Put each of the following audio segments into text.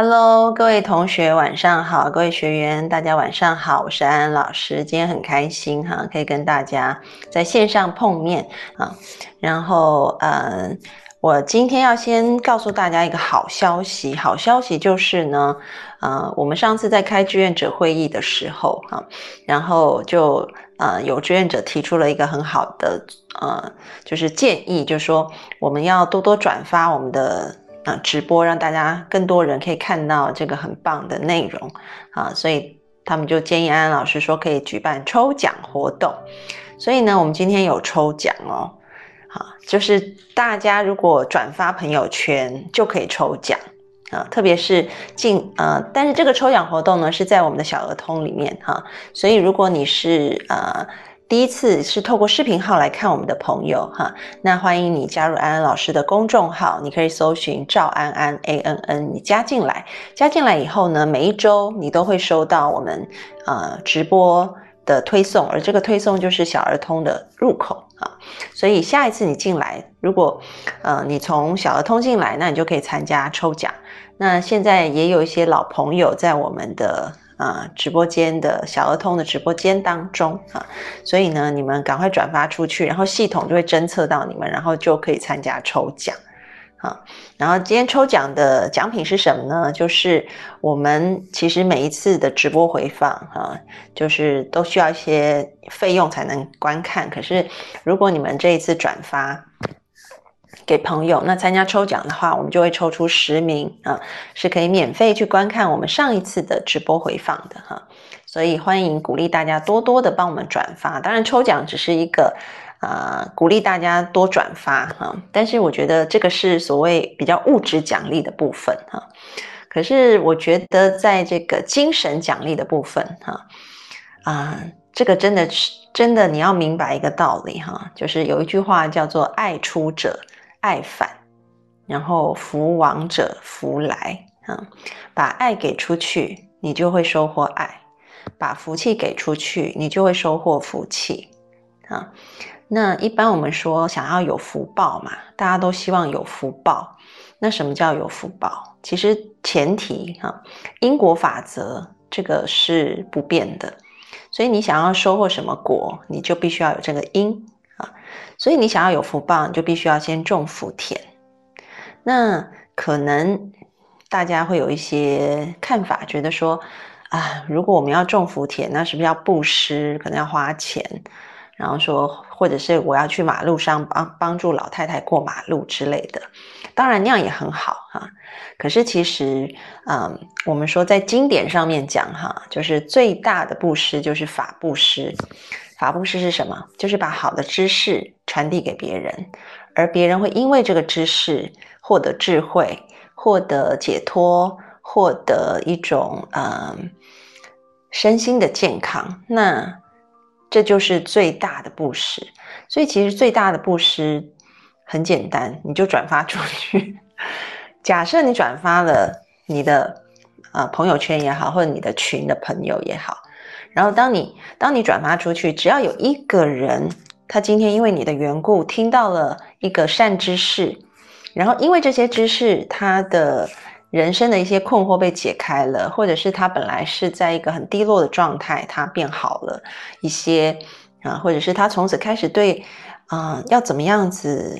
Hello，各位同学晚上好，各位学员大家晚上好，我是安安老师，今天很开心哈，可以跟大家在线上碰面啊。然后呃，我今天要先告诉大家一个好消息，好消息就是呢，呃，我们上次在开志愿者会议的时候哈，然后就呃有志愿者提出了一个很好的呃就是建议，就是说我们要多多转发我们的。啊，直播让大家更多人可以看到这个很棒的内容啊，所以他们就建议安安老师说可以举办抽奖活动。所以呢，我们今天有抽奖哦，啊，就是大家如果转发朋友圈就可以抽奖啊，特别是进呃，但是这个抽奖活动呢是在我们的小儿通里面哈，所以如果你是呃。第一次是透过视频号来看我们的朋友哈，那欢迎你加入安安老师的公众号，你可以搜寻赵安安 A N N，你加进来，加进来以后呢，每一周你都会收到我们呃直播的推送，而这个推送就是小儿通的入口啊，所以下一次你进来，如果呃你从小儿通进来，那你就可以参加抽奖。那现在也有一些老朋友在我们的。啊，直播间的小儿童的直播间当中啊，所以呢，你们赶快转发出去，然后系统就会侦测到你们，然后就可以参加抽奖啊。然后今天抽奖的奖品是什么呢？就是我们其实每一次的直播回放啊，就是都需要一些费用才能观看。可是如果你们这一次转发，给朋友，那参加抽奖的话，我们就会抽出十名啊，是可以免费去观看我们上一次的直播回放的哈。所以欢迎鼓励大家多多的帮我们转发。当然，抽奖只是一个呃鼓励大家多转发哈，但是我觉得这个是所谓比较物质奖励的部分哈。可是我觉得在这个精神奖励的部分哈啊，这个真的是真的你要明白一个道理哈，就是有一句话叫做“爱出者”。爱返，然后福往者福来啊！把爱给出去，你就会收获爱；把福气给出去，你就会收获福气啊！那一般我们说想要有福报嘛，大家都希望有福报。那什么叫有福报？其实前提哈，因果法则这个是不变的，所以你想要收获什么果，你就必须要有这个因。所以你想要有福报，你就必须要先种福田。那可能大家会有一些看法，觉得说啊，如果我们要种福田，那是不是要布施，可能要花钱？然后说，或者是我要去马路上帮帮助老太太过马路之类的。当然那样也很好哈。可是其实，嗯，我们说在经典上面讲哈，就是最大的布施就是法布施。法布施是什么？就是把好的知识传递给别人，而别人会因为这个知识获得智慧、获得解脱、获得一种嗯身心的健康。那这就是最大的布施。所以其实最大的布施很简单，你就转发出去。假设你转发了你的呃朋友圈也好，或者你的群的朋友也好。然后，当你当你转发出去，只要有一个人，他今天因为你的缘故听到了一个善知识，然后因为这些知识，他的人生的一些困惑被解开了，或者是他本来是在一个很低落的状态，他变好了一些啊，或者是他从此开始对啊要怎么样子。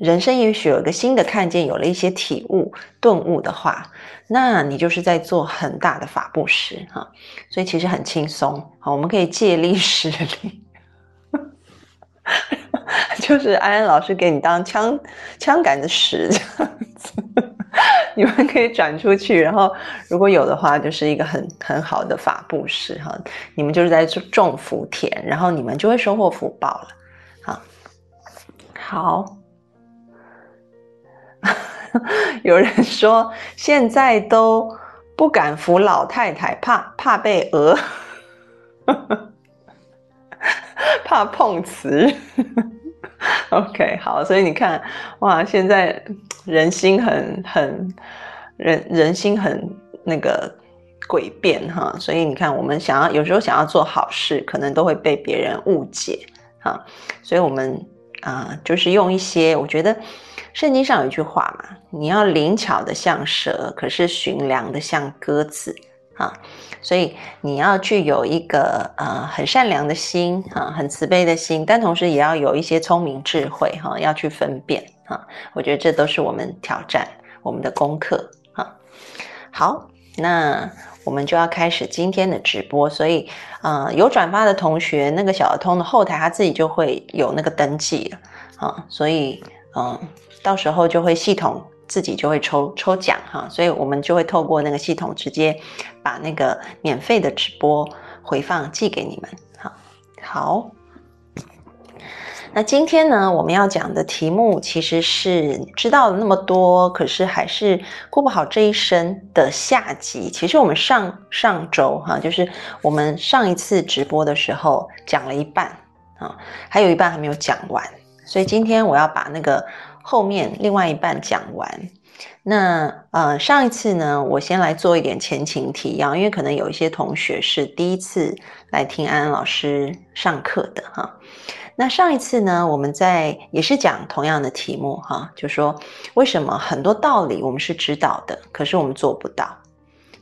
人生也许有一个新的看见，有了一些体悟、顿悟的话，那你就是在做很大的法布施哈。所以其实很轻松，好，我们可以借力 使力，就是安安老师给你当枪枪杆子使这样子。你们可以转出去，然后如果有的话，就是一个很很好的法布施哈。你们就是在种福田，然后你们就会收获福报了。好，好。有人说现在都不敢扶老太太，怕怕被讹，怕碰瓷。OK，好，所以你看，哇，现在人心很很人人心很那个诡辩哈，所以你看，我们想要有时候想要做好事，可能都会被别人误解哈，所以我们啊，就是用一些，我觉得圣经上有一句话嘛，你要灵巧的像蛇，可是寻良的像鸽子。啊，所以你要具有一个呃很善良的心啊，很慈悲的心，但同时也要有一些聪明智慧哈，要去分辨啊。我觉得这都是我们挑战我们的功课啊。好，那我们就要开始今天的直播，所以呃有转发的同学，那个小儿通的后台他自己就会有那个登记啊，所以嗯，到时候就会系统。自己就会抽抽奖哈，所以我们就会透过那个系统直接把那个免费的直播回放寄给你们。好，好。那今天呢，我们要讲的题目其实是知道了那么多，可是还是过不好这一生的下集。其实我们上上周哈，就是我们上一次直播的时候讲了一半啊，还有一半还没有讲完，所以今天我要把那个。后面另外一半讲完，那呃上一次呢，我先来做一点前情提要，因为可能有一些同学是第一次来听安安老师上课的哈。那上一次呢，我们在也是讲同样的题目哈，就说为什么很多道理我们是知道的，可是我们做不到，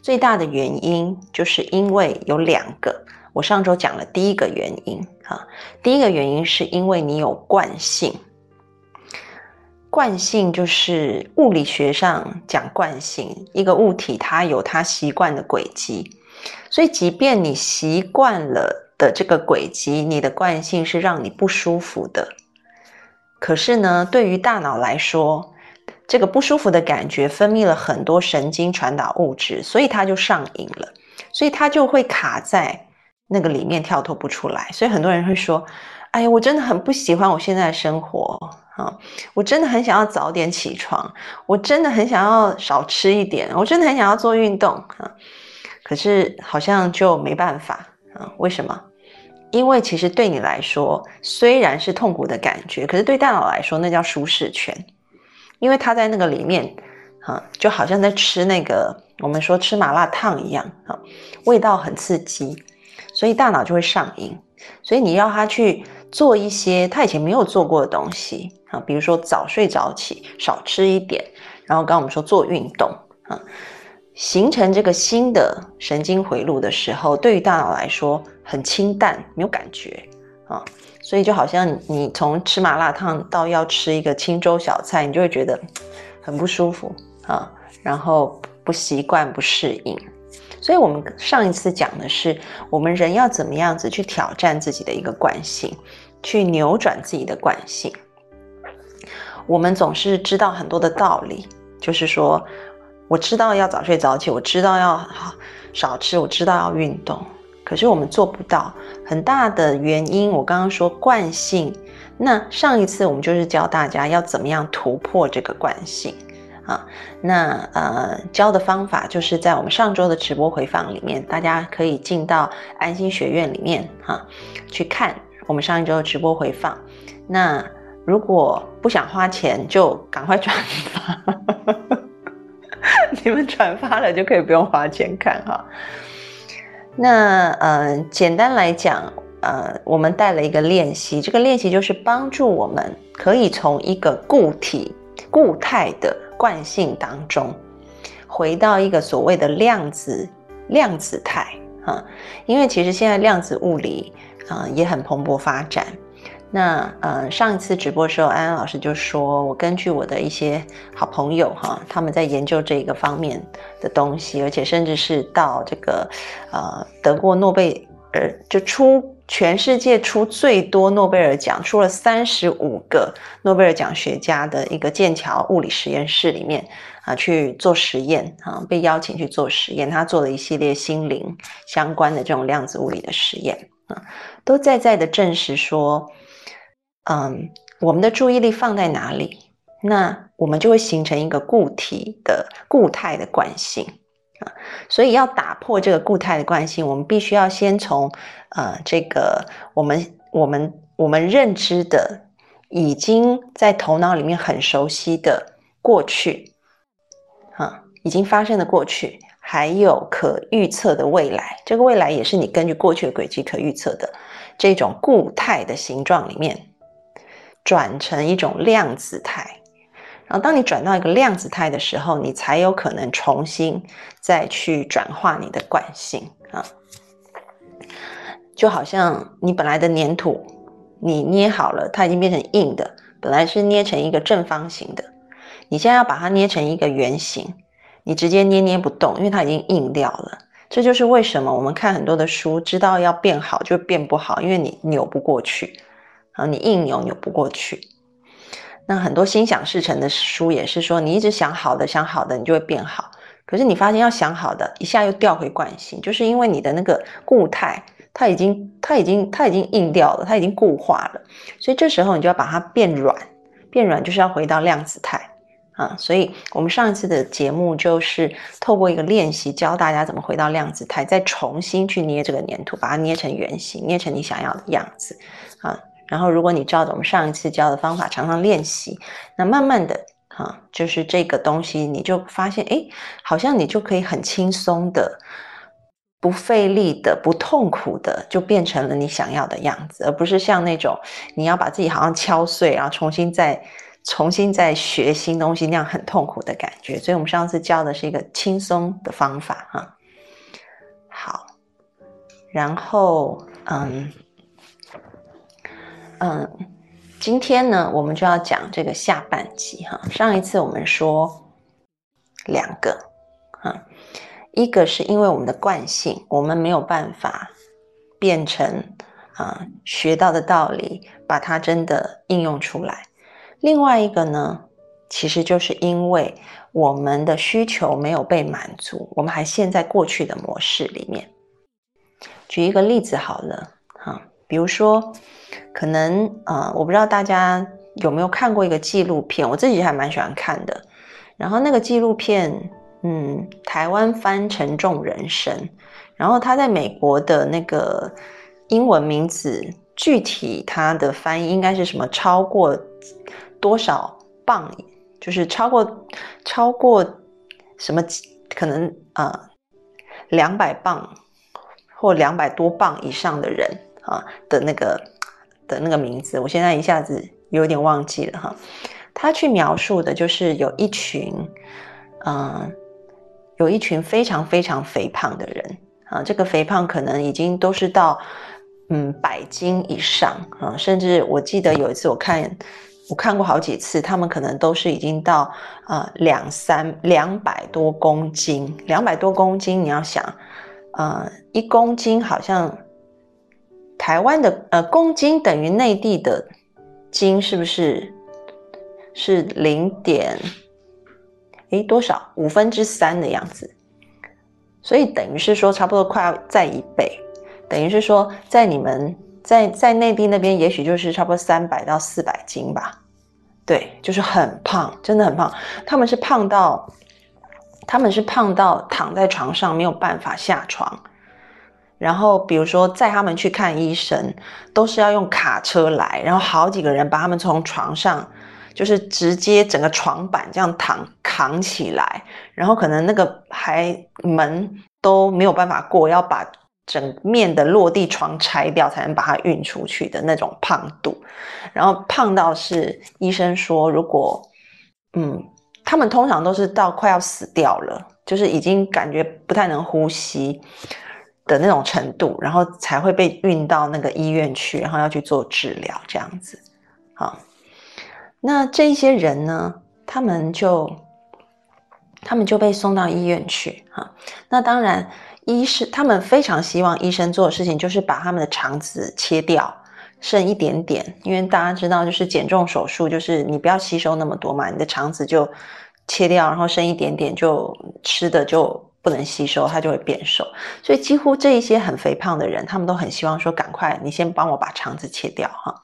最大的原因就是因为有两个。我上周讲了第一个原因哈，第一个原因是因为你有惯性。惯性就是物理学上讲惯性，一个物体它有它习惯的轨迹，所以即便你习惯了的这个轨迹，你的惯性是让你不舒服的。可是呢，对于大脑来说，这个不舒服的感觉分泌了很多神经传导物质，所以它就上瘾了，所以它就会卡在那个里面跳脱不出来。所以很多人会说：“哎呀，我真的很不喜欢我现在的生活。”啊，我真的很想要早点起床，我真的很想要少吃一点，我真的很想要做运动啊，可是好像就没办法啊？为什么？因为其实对你来说虽然是痛苦的感觉，可是对大脑来说那叫舒适圈，因为它在那个里面啊，就好像在吃那个我们说吃麻辣烫一样啊，味道很刺激，所以大脑就会上瘾，所以你要它去。做一些他以前没有做过的东西啊，比如说早睡早起，少吃一点，然后刚刚我们说做运动啊，形成这个新的神经回路的时候，对于大脑来说很清淡，没有感觉啊，所以就好像你从吃麻辣烫到要吃一个清粥小菜，你就会觉得很不舒服啊，然后不习惯、不适应。所以，我们上一次讲的是，我们人要怎么样子去挑战自己的一个惯性，去扭转自己的惯性。我们总是知道很多的道理，就是说，我知道要早睡早起，我知道要少吃，我知道要运动，可是我们做不到。很大的原因，我刚刚说惯性。那上一次我们就是教大家要怎么样突破这个惯性。啊，那呃教的方法就是在我们上周的直播回放里面，大家可以进到安心学院里面哈，去看我们上一周的直播回放。那如果不想花钱，就赶快 转发，你们转发了就可以不用花钱看哈。那呃，简单来讲，呃，我们带了一个练习，这个练习就是帮助我们可以从一个固体固态的。惯性当中，回到一个所谓的量子量子态啊，因为其实现在量子物理啊也很蓬勃发展。那呃上一次直播的时候，安安老师就说，我根据我的一些好朋友哈，他们在研究这个方面的东西，而且甚至是到这个呃得过诺贝尔就出。全世界出最多诺贝尔奖，出了三十五个诺贝尔奖学家的一个剑桥物理实验室里面啊去做实验啊，被邀请去做实验，他做了一系列心灵相关的这种量子物理的实验啊，都在在的证实说，嗯，我们的注意力放在哪里，那我们就会形成一个固体的固态的惯性。啊，所以要打破这个固态的惯性，我们必须要先从呃这个我们我们我们认知的。已经在头脑里面很熟悉的过去，啊，已经发生的过去，还有可预测的未来，这个未来也是你根据过去的轨迹可预测的这种固态的形状里面，转成一种量子态。然后，当你转到一个量子态的时候，你才有可能重新再去转化你的惯性啊，就好像你本来的粘土。你捏好了，它已经变成硬的。本来是捏成一个正方形的，你现在要把它捏成一个圆形，你直接捏捏不动，因为它已经硬掉了。这就是为什么我们看很多的书，知道要变好就变不好，因为你扭不过去啊，你硬扭扭不过去。那很多心想事成的书也是说，你一直想好的想好的，你就会变好。可是你发现要想好的，一下又掉回惯性，就是因为你的那个固态。它已经，它已经，它已经硬掉了，它已经固化了，所以这时候你就要把它变软，变软就是要回到量子态啊。所以我们上一次的节目就是透过一个练习，教大家怎么回到量子态，再重新去捏这个粘土，把它捏成圆形，捏成你想要的样子啊。然后如果你照着我们上一次教的方法常常练习，那慢慢的哈，就是这个东西你就发现，哎，好像你就可以很轻松的。不费力的、不痛苦的，就变成了你想要的样子，而不是像那种你要把自己好像敲碎，然后重新再、重新再学新东西那样很痛苦的感觉。所以，我们上次教的是一个轻松的方法，哈。好，然后，嗯，嗯，今天呢，我们就要讲这个下半集，哈。上一次我们说两个，哈。一个是因为我们的惯性，我们没有办法变成啊学到的道理，把它真的应用出来。另外一个呢，其实就是因为我们的需求没有被满足，我们还陷在过去的模式里面。举一个例子好了，哈，比如说，可能啊，我不知道大家有没有看过一个纪录片，我自己还蛮喜欢看的。然后那个纪录片。嗯，台湾翻成众人生，然后他在美国的那个英文名字，具体他的翻译应该是什么？超过多少磅？就是超过超过什么？可能啊，两百磅或两百多磅以上的人啊的那个的那个名字，我现在一下子有点忘记了哈。他去描述的就是有一群，嗯。有一群非常非常肥胖的人啊，这个肥胖可能已经都是到嗯百斤以上啊，甚至我记得有一次我看我看过好几次，他们可能都是已经到啊两三两百多公斤，两百多公斤，你要想啊一公斤好像台湾的呃公斤等于内地的斤是不是是零点？诶，多少五分之三的样子，所以等于是说，差不多快要再一倍，等于是说，在你们在在内地那边，也许就是差不多三百到四百斤吧。对，就是很胖，真的很胖。他们是胖到，他们是胖到躺在床上没有办法下床，然后比如说载他们去看医生，都是要用卡车来，然后好几个人把他们从床上。就是直接整个床板这样躺扛起来，然后可能那个还门都没有办法过，要把整面的落地窗拆掉才能把它运出去的那种胖度，然后胖到是医生说，如果嗯，他们通常都是到快要死掉了，就是已经感觉不太能呼吸的那种程度，然后才会被运到那个医院去，然后要去做治疗这样子，好。那这一些人呢？他们就，他们就被送到医院去哈。那当然，医生他们非常希望医生做的事情就是把他们的肠子切掉，剩一点点。因为大家知道，就是减重手术，就是你不要吸收那么多嘛，你的肠子就切掉，然后剩一点点就吃的就不能吸收，它就会变瘦。所以几乎这一些很肥胖的人，他们都很希望说，赶快你先帮我把肠子切掉哈。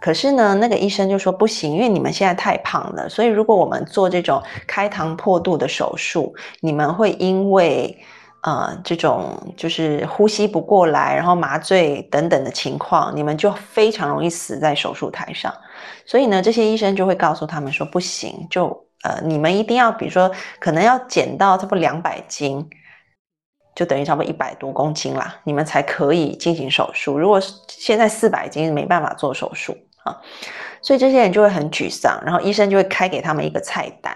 可是呢，那个医生就说不行，因为你们现在太胖了，所以如果我们做这种开膛破肚的手术，你们会因为呃这种就是呼吸不过来，然后麻醉等等的情况，你们就非常容易死在手术台上。所以呢，这些医生就会告诉他们说不行，就呃你们一定要，比如说可能要减到差不多两百斤。就等于差不多一百多公斤啦，你们才可以进行手术。如果现在四百斤，没办法做手术啊，所以这些人就会很沮丧。然后医生就会开给他们一个菜单，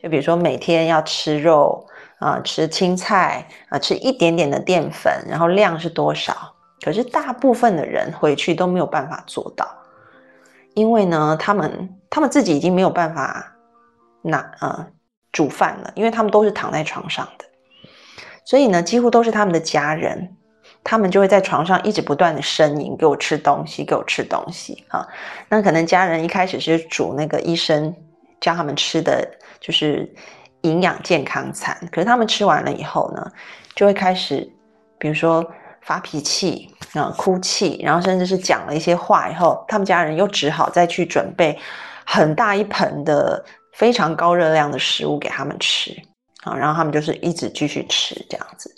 就比如说每天要吃肉啊，吃青菜啊，吃一点点的淀粉，然后量是多少？可是大部分的人回去都没有办法做到，因为呢，他们他们自己已经没有办法那呃煮饭了，因为他们都是躺在床上的。所以呢，几乎都是他们的家人，他们就会在床上一直不断的呻吟，给我吃东西，给我吃东西啊。那可能家人一开始是煮那个医生教他们吃的就是营养健康餐，可是他们吃完了以后呢，就会开始，比如说发脾气啊、哭泣，然后甚至是讲了一些话以后，他们家人又只好再去准备很大一盆的非常高热量的食物给他们吃。啊，然后他们就是一直继续吃这样子，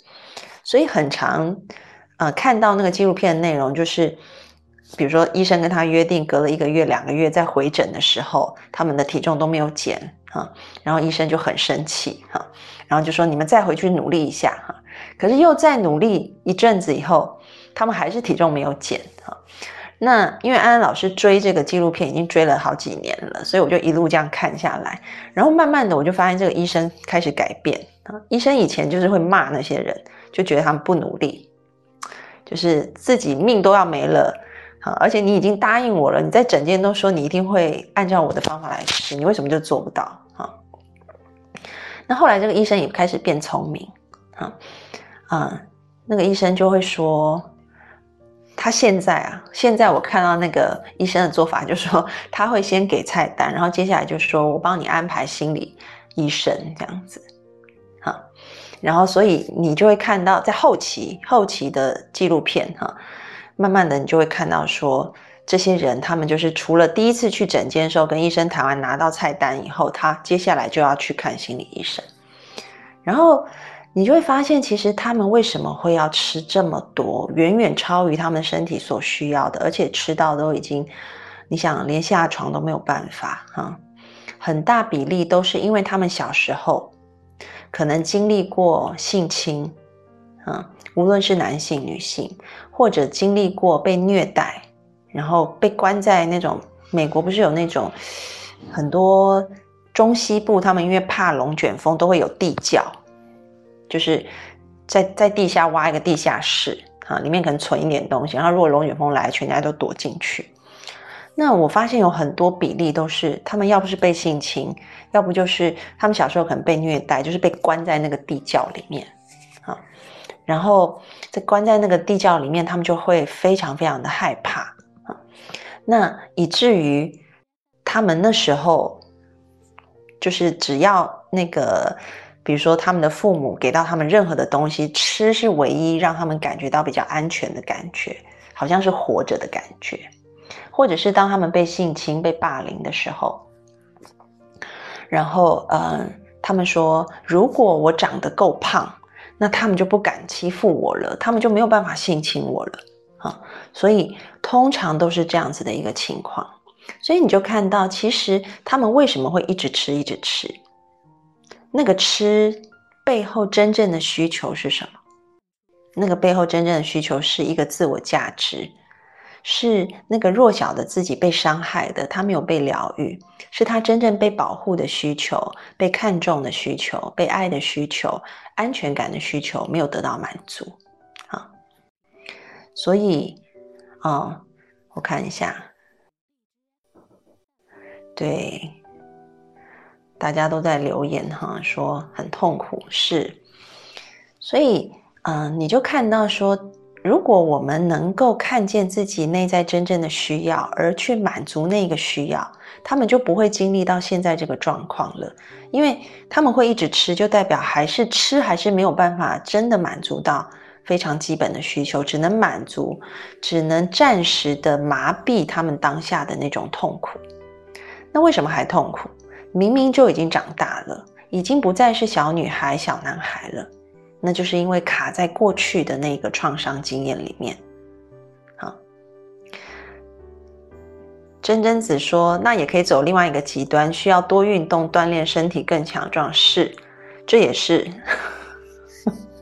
所以很长，呃，看到那个纪录片的内容，就是比如说医生跟他约定，隔了一个月、两个月再回诊的时候，他们的体重都没有减啊，然后医生就很生气哈，然后就说你们再回去努力一下哈，可是又再努力一阵子以后，他们还是体重没有减哈。那因为安安老师追这个纪录片已经追了好几年了，所以我就一路这样看下来，然后慢慢的我就发现这个医生开始改变啊。医生以前就是会骂那些人，就觉得他们不努力，就是自己命都要没了啊，而且你已經答应我了，你在整间都说你一定会按照我的方法来吃，你为什么就做不到啊？那后来这个医生也开始变聪明啊啊，那个医生就会说。他现在啊，现在我看到那个医生的做法，就是说他会先给菜单，然后接下来就说我帮你安排心理医生这样子，哈，然后所以你就会看到在后期后期的纪录片哈，慢慢的你就会看到说这些人他们就是除了第一次去诊间的时候跟医生谈完拿到菜单以后，他接下来就要去看心理医生，然后。你就会发现，其实他们为什么会要吃这么多，远远超于他们身体所需要的，而且吃到都已经，你想连下床都没有办法哈。很大比例都是因为他们小时候可能经历过性侵，啊，无论是男性、女性，或者经历过被虐待，然后被关在那种美国不是有那种很多中西部，他们因为怕龙卷风都会有地窖。就是在在地下挖一个地下室啊，里面可能存一点东西，然后如果龙卷风来，全家都躲进去。那我发现有很多比例都是他们要不是被性侵，要不就是他们小时候可能被虐待，就是被关在那个地窖里面啊。然后在关在那个地窖里面，他们就会非常非常的害怕啊。那以至于他们那时候就是只要那个。比如说，他们的父母给到他们任何的东西，吃是唯一让他们感觉到比较安全的感觉，好像是活着的感觉。或者是当他们被性侵、被霸凌的时候，然后，嗯，他们说，如果我长得够胖，那他们就不敢欺负我了，他们就没有办法性侵我了啊。所以，通常都是这样子的一个情况。所以你就看到，其实他们为什么会一直吃、一直吃？那个吃背后真正的需求是什么？那个背后真正的需求是一个自我价值，是那个弱小的自己被伤害的，他没有被疗愈，是他真正被保护的需求、被看重的需求、被爱的需求、安全感的需求没有得到满足。啊，所以，哦，我看一下，对。大家都在留言哈，说很痛苦，是，所以，嗯，你就看到说，如果我们能够看见自己内在真正的需要，而去满足那个需要，他们就不会经历到现在这个状况了。因为他们会一直吃，就代表还是吃，还是没有办法真的满足到非常基本的需求，只能满足，只能暂时的麻痹他们当下的那种痛苦。那为什么还痛苦？明明就已经长大了，已经不再是小女孩、小男孩了。那就是因为卡在过去的那个创伤经验里面。好，真真子说，那也可以走另外一个极端，需要多运动锻炼身体更强壮。是，这也是。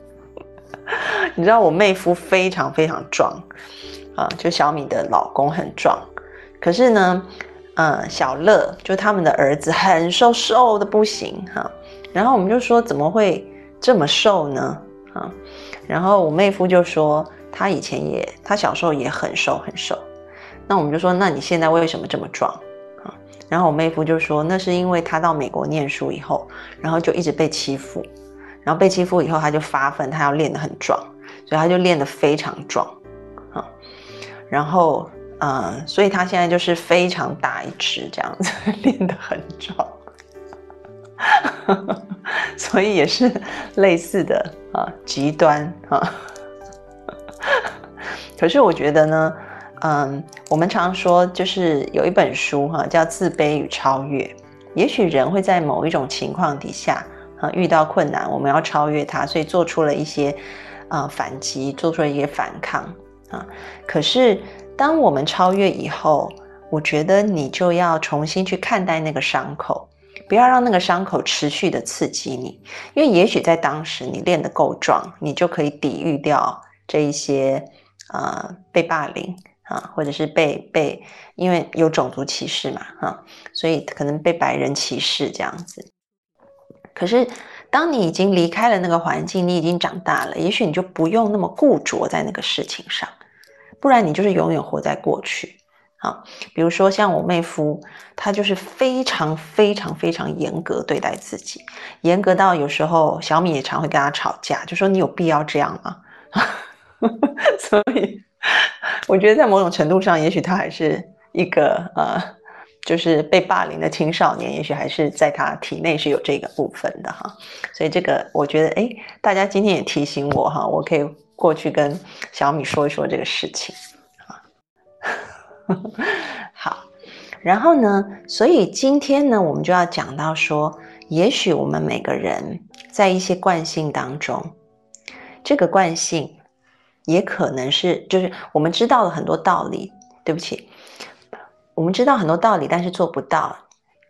你知道我妹夫非常非常壮啊，就小米的老公很壮，可是呢，呃，小乐就他们的儿子很瘦，瘦的不行哈。然后我们就说，怎么会？这么瘦呢？啊，然后我妹夫就说他以前也，他小时候也很瘦很瘦。那我们就说，那你现在为什么这么壮？啊，然后我妹夫就说，那是因为他到美国念书以后，然后就一直被欺负，然后被欺负以后他就发奋，他要练得很壮，所以他就练得非常壮，啊，然后呃，所以他现在就是非常大一只这样子，练得很壮。所以也是类似的啊，极端啊。可是我觉得呢，嗯，我们常说就是有一本书哈，叫《自卑与超越》。也许人会在某一种情况底下啊，遇到困难，我们要超越它，所以做出了一些啊反击，做出了一些反抗啊。可是当我们超越以后，我觉得你就要重新去看待那个伤口。不要让那个伤口持续的刺激你，因为也许在当时你练得够壮，你就可以抵御掉这一些啊被霸凌啊，或者是被被因为有种族歧视嘛哈，所以可能被白人歧视这样子。可是当你已经离开了那个环境，你已经长大了，也许你就不用那么固着在那个事情上，不然你就是永远活在过去。啊，比如说像我妹夫，他就是非常非常非常严格对待自己，严格到有时候小米也常会跟他吵架，就说你有必要这样吗？所以我觉得在某种程度上，也许他还是一个呃，就是被霸凌的青少年，也许还是在他体内是有这个部分的哈。所以这个我觉得，哎，大家今天也提醒我哈，我可以过去跟小米说一说这个事情啊。好，然后呢？所以今天呢，我们就要讲到说，也许我们每个人在一些惯性当中，这个惯性也可能是，就是我们知道了很多道理。对不起，我们知道很多道理，但是做不到。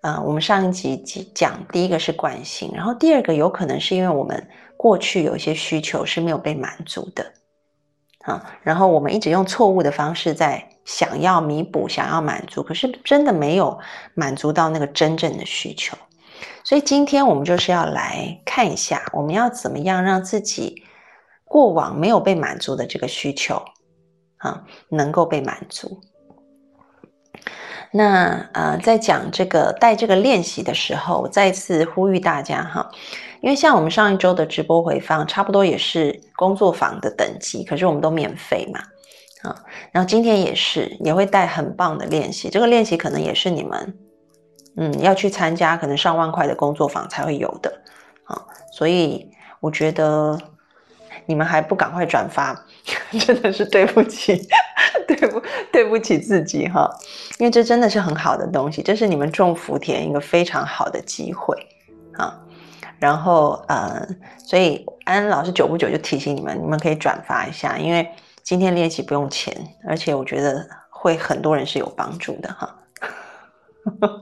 嗯，我们上一集讲，第一个是惯性，然后第二个有可能是因为我们过去有一些需求是没有被满足的。啊，然后我们一直用错误的方式在想要弥补、想要满足，可是真的没有满足到那个真正的需求。所以今天我们就是要来看一下，我们要怎么样让自己过往没有被满足的这个需求，啊，能够被满足。那呃，在讲这个带这个练习的时候，我再次呼吁大家哈。因为像我们上一周的直播回放，差不多也是工作坊的等级，可是我们都免费嘛，啊，然后今天也是，也会带很棒的练习，这个练习可能也是你们，嗯，要去参加可能上万块的工作坊才会有的，啊，所以我觉得你们还不赶快转发，真的是对不起，对不对不起自己哈，因为这真的是很好的东西，这是你们种福田一个非常好的机会，啊。然后，呃，所以安安老师久不久就提醒你们，你们可以转发一下，因为今天练习不用钱，而且我觉得会很多人是有帮助的哈。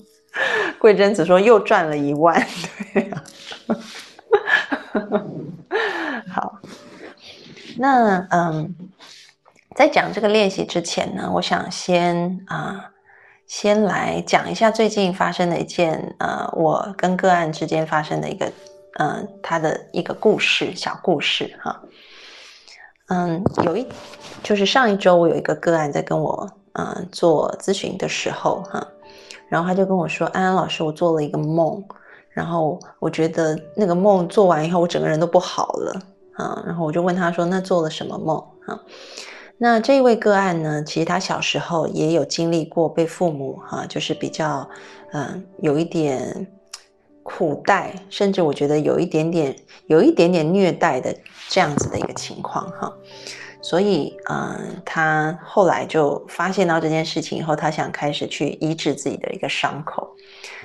桂珍子说又赚了一万，对啊。好，那嗯，在讲这个练习之前呢，我想先啊。先来讲一下最近发生的一件，呃，我跟个案之间发生的一个，嗯，他的一个故事，小故事哈。嗯，有一，就是上一周我有一个个案在跟我，嗯，做咨询的时候哈，然后他就跟我说，安安老师，我做了一个梦，然后我觉得那个梦做完以后，我整个人都不好了啊，然后我就问他说，那做了什么梦啊？那这一位个案呢，其实他小时候也有经历过被父母哈，就是比较嗯有一点苦待，甚至我觉得有一点点有一点点虐待的这样子的一个情况哈。所以嗯，他后来就发现到这件事情以后，他想开始去医治自己的一个伤口。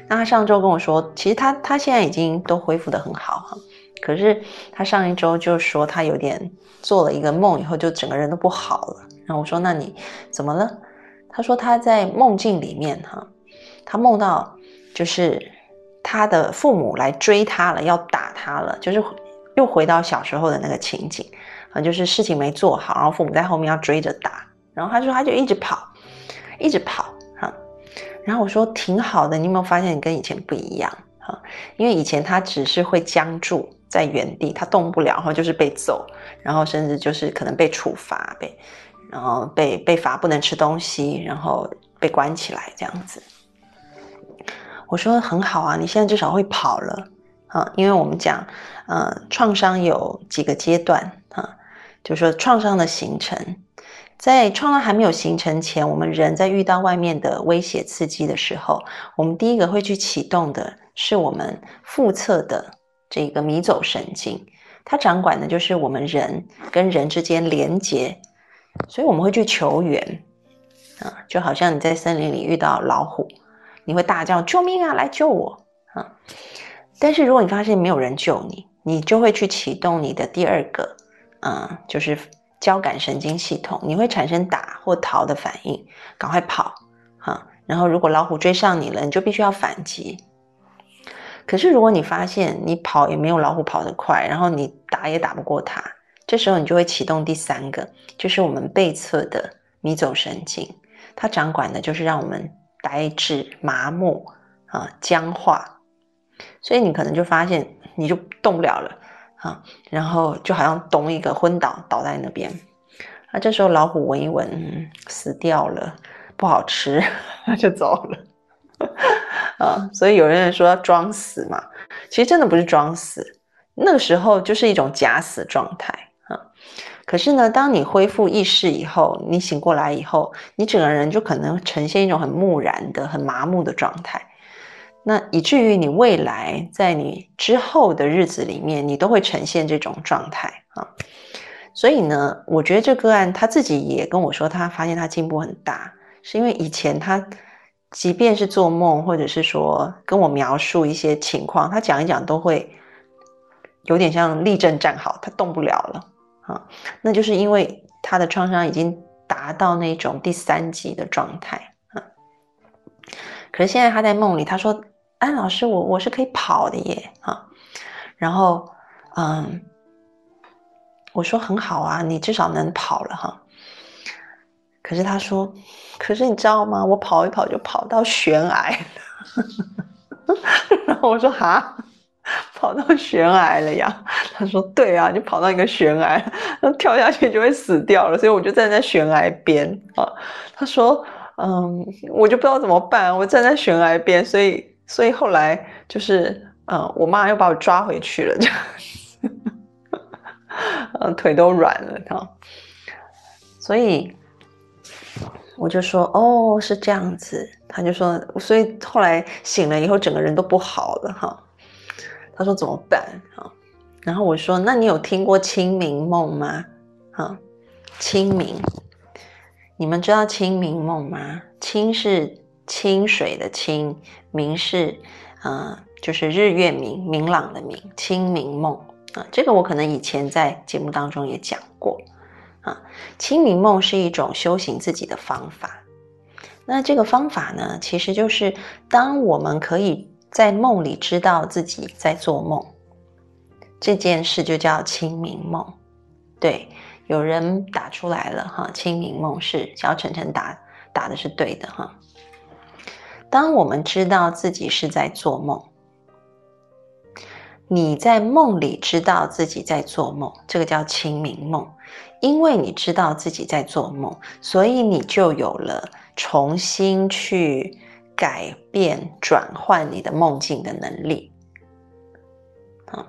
那他上周跟我说，其实他他现在已经都恢复的很好哈。可是他上一周就说他有点做了一个梦以后，就整个人都不好了。然后我说：“那你怎么了？”他说他在梦境里面哈，他梦到就是他的父母来追他了，要打他了，就是又回到小时候的那个情景啊，就是事情没做好，然后父母在后面要追着打。然后他说他就一直跑，一直跑哈。然后我说挺好的，你有没有发现你跟以前不一样哈？因为以前他只是会僵住。在原地，他动不了，然后就是被揍，然后甚至就是可能被处罚，被然后被被罚不能吃东西，然后被关起来这样子。我说很好啊，你现在至少会跑了啊，因为我们讲，呃，创伤有几个阶段啊，就是说创伤的形成，在创伤还没有形成前，我们人在遇到外面的威胁刺激的时候，我们第一个会去启动的是我们腹侧的。这个迷走神经，它掌管的就是我们人跟人之间连接，所以我们会去求援啊，就好像你在森林里遇到老虎，你会大叫救命啊，来救我啊！但是如果你发现没有人救你，你就会去启动你的第二个，嗯，就是交感神经系统，你会产生打或逃的反应，赶快跑哈！然后如果老虎追上你了，你就必须要反击。可是，如果你发现你跑也没有老虎跑得快，然后你打也打不过它，这时候你就会启动第三个，就是我们背侧的迷走神经，它掌管的就是让我们呆滞、麻木啊、僵化，所以你可能就发现你就动不了了啊，然后就好像咚一个昏倒倒在那边，那这时候老虎闻一闻，死掉了，不好吃，那就走了。啊，所以有人说要装死嘛，其实真的不是装死，那个时候就是一种假死状态啊。可是呢，当你恢复意识以后，你醒过来以后，你整个人就可能呈现一种很木然的、很麻木的状态。那以至于你未来在你之后的日子里面，你都会呈现这种状态啊。所以呢，我觉得这个案他自己也跟我说，他发现他进步很大，是因为以前他。即便是做梦，或者是说跟我描述一些情况，他讲一讲都会有点像立正站好，他动不了了啊。那就是因为他的创伤已经达到那种第三级的状态啊。可是现在他在梦里，他说：“安老师，我我是可以跑的耶啊。”然后嗯，我说很好啊，你至少能跑了哈。可是他说。可是你知道吗？我跑一跑就跑到悬崖了，然后我说哈，跑到悬崖了呀？他说对啊，就跑到一个悬崖，那跳下去就会死掉了，所以我就站在悬崖边啊。他说嗯，我就不知道怎么办，我站在悬崖边，所以所以后来就是嗯，我妈又把我抓回去了，这样，嗯，腿都软了哈，所以。我就说哦，是这样子。他就说，所以后来醒了以后，整个人都不好了哈。他说怎么办啊？然后我说，那你有听过清明梦吗？哈，清明，你们知道清明梦吗？清是清水的清，明是嗯，就是日月明，明朗的明。清明梦啊，这个我可能以前在节目当中也讲过。啊，清明梦是一种修行自己的方法。那这个方法呢，其实就是当我们可以在梦里知道自己在做梦，这件事就叫清明梦。对，有人打出来了哈，清明梦是小晨晨打打的是对的哈。当我们知道自己是在做梦，你在梦里知道自己在做梦，这个叫清明梦。因为你知道自己在做梦，所以你就有了重新去改变、转换你的梦境的能力。啊，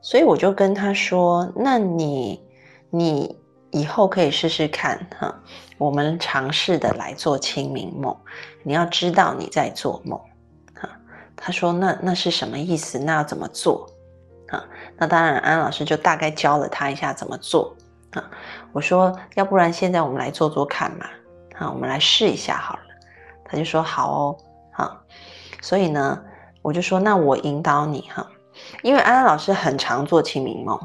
所以我就跟他说：“那你，你以后可以试试看哈，我们尝试的来做清明梦。你要知道你在做梦，哈。他说那那是什么意思？那要怎么做？啊，那当然，安老师就大概教了他一下怎么做。啊，我说要不然现在我们来做做看嘛，啊，我们来试一下好了。他就说好哦，好。所以呢，我就说那我引导你哈，因为安安老师很常做清明梦。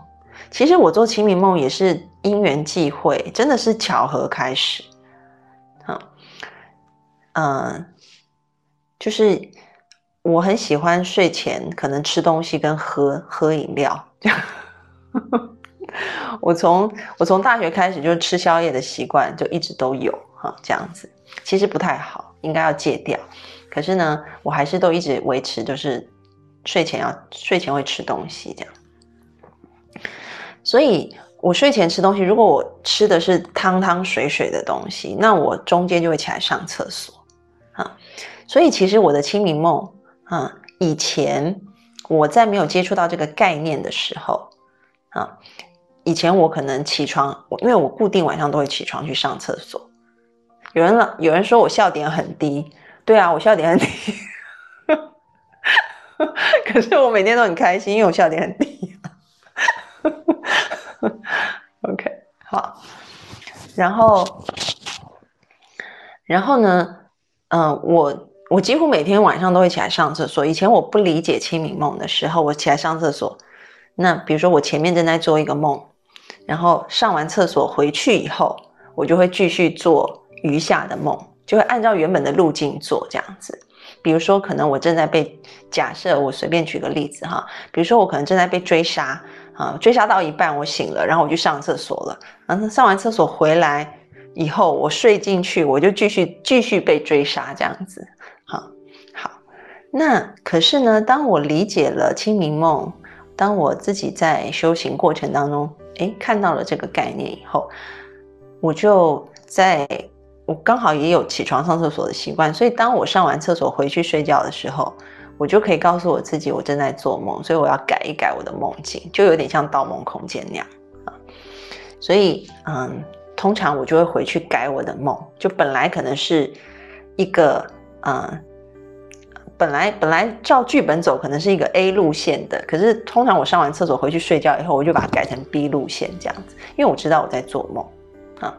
其实我做清明梦也是因缘际会，真的是巧合开始。好，嗯，就是我很喜欢睡前可能吃东西跟喝喝饮料。我从我从大学开始就吃宵夜的习惯，就一直都有哈，这样子其实不太好，应该要戒掉。可是呢，我还是都一直维持，就是睡前要睡前会吃东西这样。所以，我睡前吃东西，如果我吃的是汤汤水水的东西，那我中间就会起来上厕所啊。所以，其实我的清明梦啊，以前我在没有接触到这个概念的时候啊，以前我可能起床，因为我固定晚上都会起床去上厕所。有人了，有人说我笑点很低，对啊，我笑点很低，可是我每天都很开心，因为我笑点很低。OK，好，然后，然后呢？嗯，我我几乎每天晚上都会起来上厕所。以前我不理解清明梦的时候，我起来上厕所。那比如说我前面正在做一个梦，然后上完厕所回去以后，我就会继续做余下的梦，就会按照原本的路径做这样子。比如说，可能我正在被假设，我随便举个例子哈，比如说我可能正在被追杀。啊，追杀到一半，我醒了，然后我去上厕所了。然后，上完厕所回来以后，我睡进去，我就继续继续被追杀，这样子。好，好。那可是呢，当我理解了清明梦，当我自己在修行过程当中，诶，看到了这个概念以后，我就在我刚好也有起床上厕所的习惯，所以当我上完厕所回去睡觉的时候。我就可以告诉我自己，我正在做梦，所以我要改一改我的梦境，就有点像《盗梦空间》那样啊。所以，嗯，通常我就会回去改我的梦，就本来可能是一个，嗯，本来本来照剧本走，可能是一个 A 路线的，可是通常我上完厕所回去睡觉以后，我就把它改成 B 路线这样子，因为我知道我在做梦啊。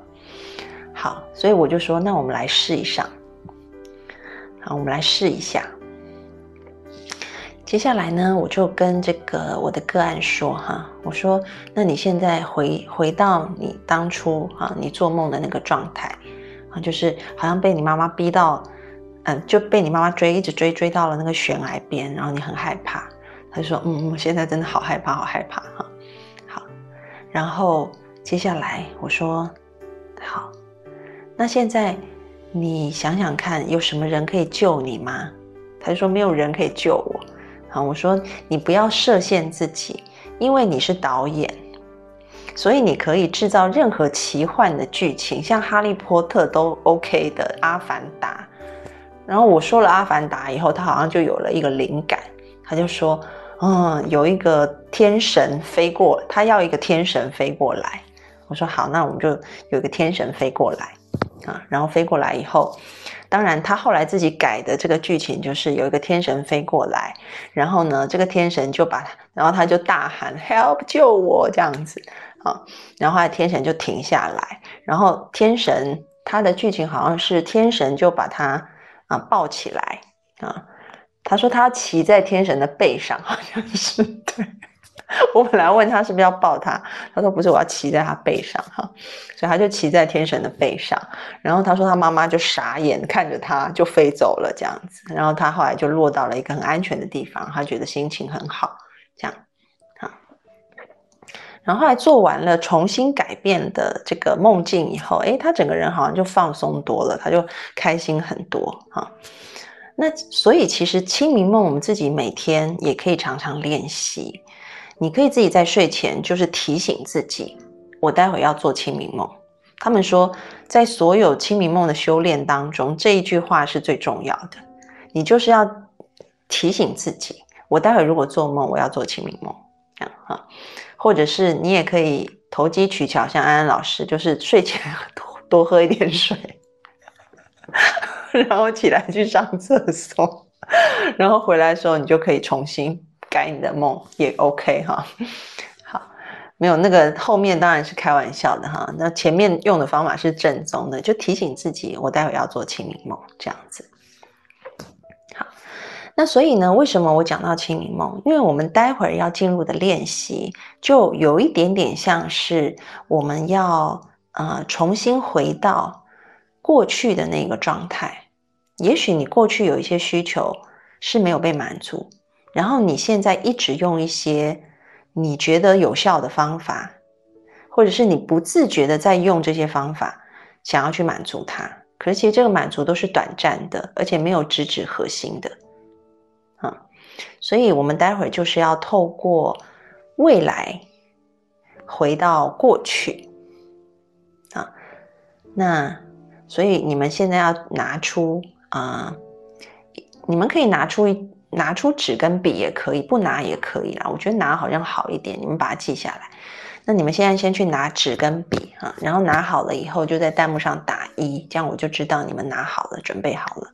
好，所以我就说，那我们来试一下，好，我们来试一下。接下来呢，我就跟这个我的个案说哈，我说，那你现在回回到你当初啊，你做梦的那个状态啊，就是好像被你妈妈逼到，嗯，就被你妈妈追，一直追追到了那个悬崖边，然后你很害怕。他就说，嗯，我现在真的好害怕，好害怕哈。好，然后接下来我说，好，那现在你想想看，有什么人可以救你吗？他就说，没有人可以救我。好，我说你不要设限自己，因为你是导演，所以你可以制造任何奇幻的剧情，像哈利波特都 OK 的《阿凡达》。然后我说了《阿凡达》以后，他好像就有了一个灵感，他就说：“嗯，有一个天神飞过，他要一个天神飞过来。”我说：“好，那我们就有一个天神飞过来啊。”然后飞过来以后。当然，他后来自己改的这个剧情就是有一个天神飞过来，然后呢，这个天神就把他，然后他就大喊 “help 救我”这样子啊，然后后来天神就停下来，然后天神他的剧情好像是天神就把他啊抱起来啊，他说他骑在天神的背上，好像是对。我本来问他是不是要抱他，他说不是，我要骑在他背上哈，所以他就骑在天神的背上。然后他说他妈妈就傻眼看着他，就飞走了这样子。然后他后来就落到了一个很安全的地方，他觉得心情很好，然后来做完了重新改变的这个梦境以后，诶，他整个人好像就放松多了，他就开心很多哈。那所以其实清明梦我们自己每天也可以常常练习。你可以自己在睡前就是提醒自己，我待会要做清明梦。他们说，在所有清明梦的修炼当中，这一句话是最重要的。你就是要提醒自己，我待会如果做梦，我要做清明梦，这样哈。或者是你也可以投机取巧，像安安老师，就是睡前 多多喝一点水，然后起来去上厕所，然后回来的时候你就可以重新改你的梦，也 OK 哈。好，没有那个后面当然是开玩笑的哈，那前面用的方法是正宗的，就提醒自己，我待会要做清明梦这样子。那所以呢，为什么我讲到清明梦？因为我们待会儿要进入的练习，就有一点点像是我们要呃重新回到过去的那个状态。也许你过去有一些需求是没有被满足，然后你现在一直用一些你觉得有效的方法，或者是你不自觉的在用这些方法，想要去满足它。可是其实这个满足都是短暂的，而且没有直指核心的。所以，我们待会儿就是要透过未来回到过去啊。那所以你们现在要拿出啊，你们可以拿出拿出纸跟笔也可以，不拿也可以啦。我觉得拿好像好一点，你们把它记下来。那你们现在先去拿纸跟笔啊，然后拿好了以后就在弹幕上打一，这样我就知道你们拿好了，准备好了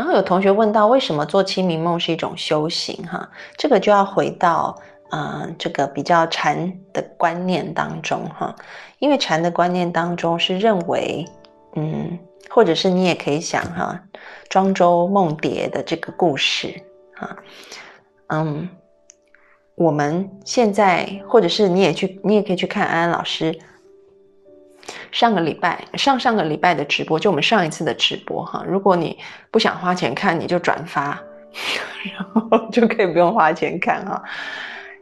然后有同学问到，为什么做清明梦是一种修行？哈，这个就要回到嗯，这个比较禅的观念当中哈，因为禅的观念当中是认为，嗯，或者是你也可以想哈，庄周梦蝶的这个故事哈，嗯，我们现在或者是你也去，你也可以去看安安老师。上个礼拜、上上个礼拜的直播，就我们上一次的直播哈。如果你不想花钱看，你就转发，然后就可以不用花钱看哈。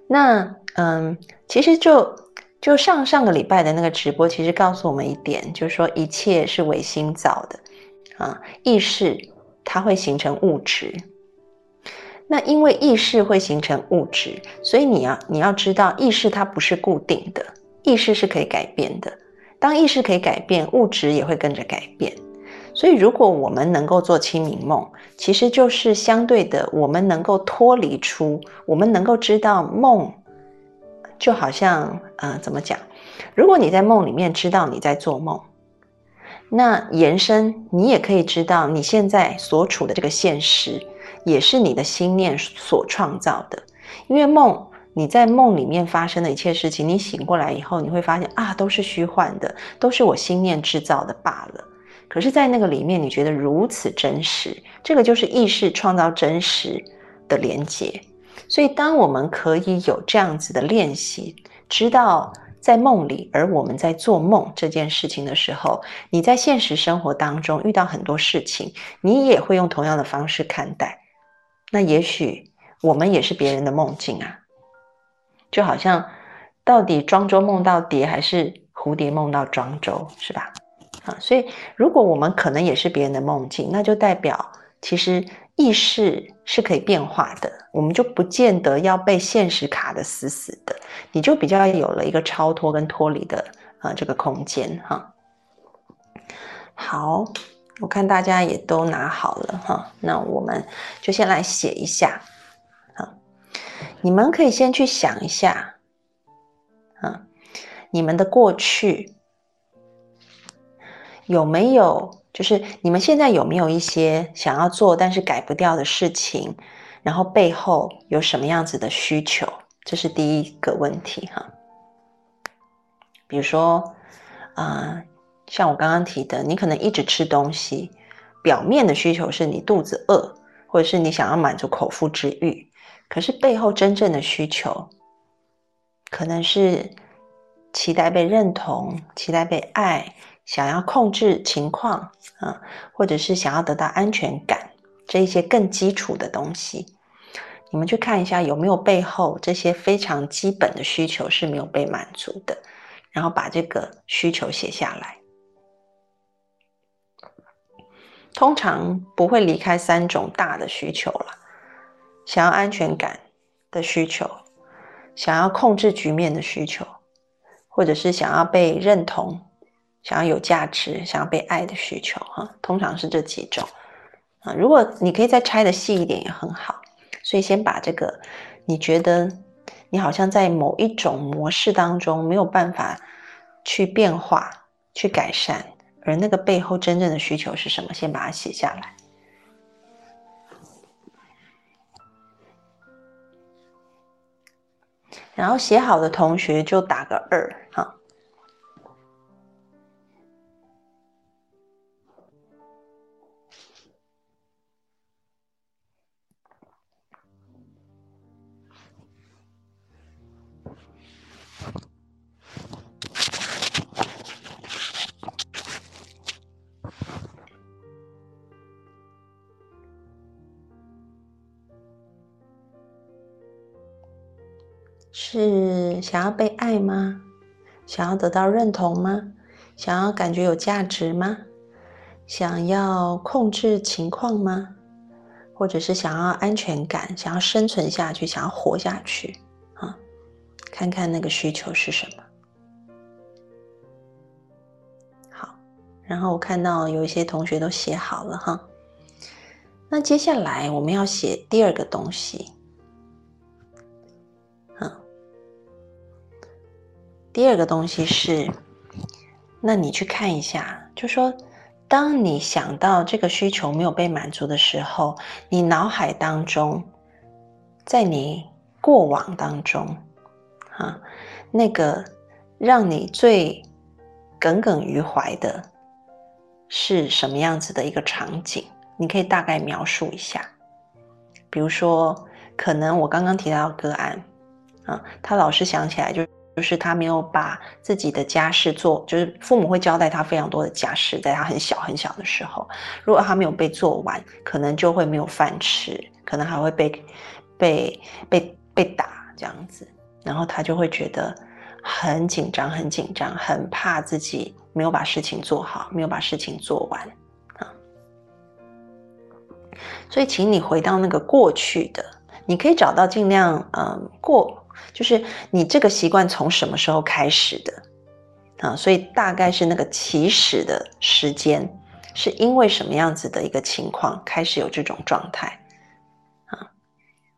那嗯，其实就就上上个礼拜的那个直播，其实告诉我们一点，就是说一切是唯心造的啊。意识它会形成物质，那因为意识会形成物质，所以你要你要知道，意识它不是固定的，意识是可以改变的。当意识可以改变，物质也会跟着改变。所以，如果我们能够做清明梦，其实就是相对的，我们能够脱离出，我们能够知道梦，就好像，呃，怎么讲？如果你在梦里面知道你在做梦，那延伸你也可以知道你现在所处的这个现实，也是你的心念所创造的，因为梦。你在梦里面发生的一切事情，你醒过来以后，你会发现啊，都是虚幻的，都是我心念制造的罢了。可是，在那个里面，你觉得如此真实，这个就是意识创造真实的连接。所以，当我们可以有这样子的练习，知道在梦里，而我们在做梦这件事情的时候，你在现实生活当中遇到很多事情，你也会用同样的方式看待。那也许我们也是别人的梦境啊。就好像，到底庄周梦到蝶，还是蝴蝶梦到庄周，是吧？啊，所以如果我们可能也是别人的梦境，那就代表其实意识是可以变化的，我们就不见得要被现实卡的死死的，你就比较有了一个超脱跟脱离的啊这个空间哈。好，我看大家也都拿好了哈，那我们就先来写一下。你们可以先去想一下，啊，你们的过去有没有？就是你们现在有没有一些想要做但是改不掉的事情？然后背后有什么样子的需求？这是第一个问题哈。比如说，啊，像我刚刚提的，你可能一直吃东西，表面的需求是你肚子饿，或者是你想要满足口腹之欲。可是背后真正的需求，可能是期待被认同、期待被爱、想要控制情况啊，或者是想要得到安全感这一些更基础的东西。你们去看一下有没有背后这些非常基本的需求是没有被满足的，然后把这个需求写下来。通常不会离开三种大的需求了。想要安全感的需求，想要控制局面的需求，或者是想要被认同、想要有价值、想要被爱的需求，哈，通常是这几种。啊。如果你可以再拆的细一点也很好。所以先把这个，你觉得你好像在某一种模式当中没有办法去变化、去改善，而那个背后真正的需求是什么？先把它写下来。然后写好的同学就打个二，哈。是想要被爱吗？想要得到认同吗？想要感觉有价值吗？想要控制情况吗？或者是想要安全感，想要生存下去，想要活下去啊？看看那个需求是什么。好，然后我看到有一些同学都写好了哈。那接下来我们要写第二个东西。第二个东西是，那你去看一下，就说，当你想到这个需求没有被满足的时候，你脑海当中，在你过往当中，哈，那个让你最耿耿于怀的是什么样子的一个场景？你可以大概描述一下。比如说，可能我刚刚提到个案，啊，他老是想起来就。就是他没有把自己的家事做，就是父母会交代他非常多的家事，在他很小很小的时候，如果他没有被做完，可能就会没有饭吃，可能还会被被被被打这样子，然后他就会觉得很紧张，很紧张，很怕自己没有把事情做好，没有把事情做完啊。所以，请你回到那个过去的，你可以找到尽量嗯过。就是你这个习惯从什么时候开始的啊？所以大概是那个起始的时间，是因为什么样子的一个情况开始有这种状态啊？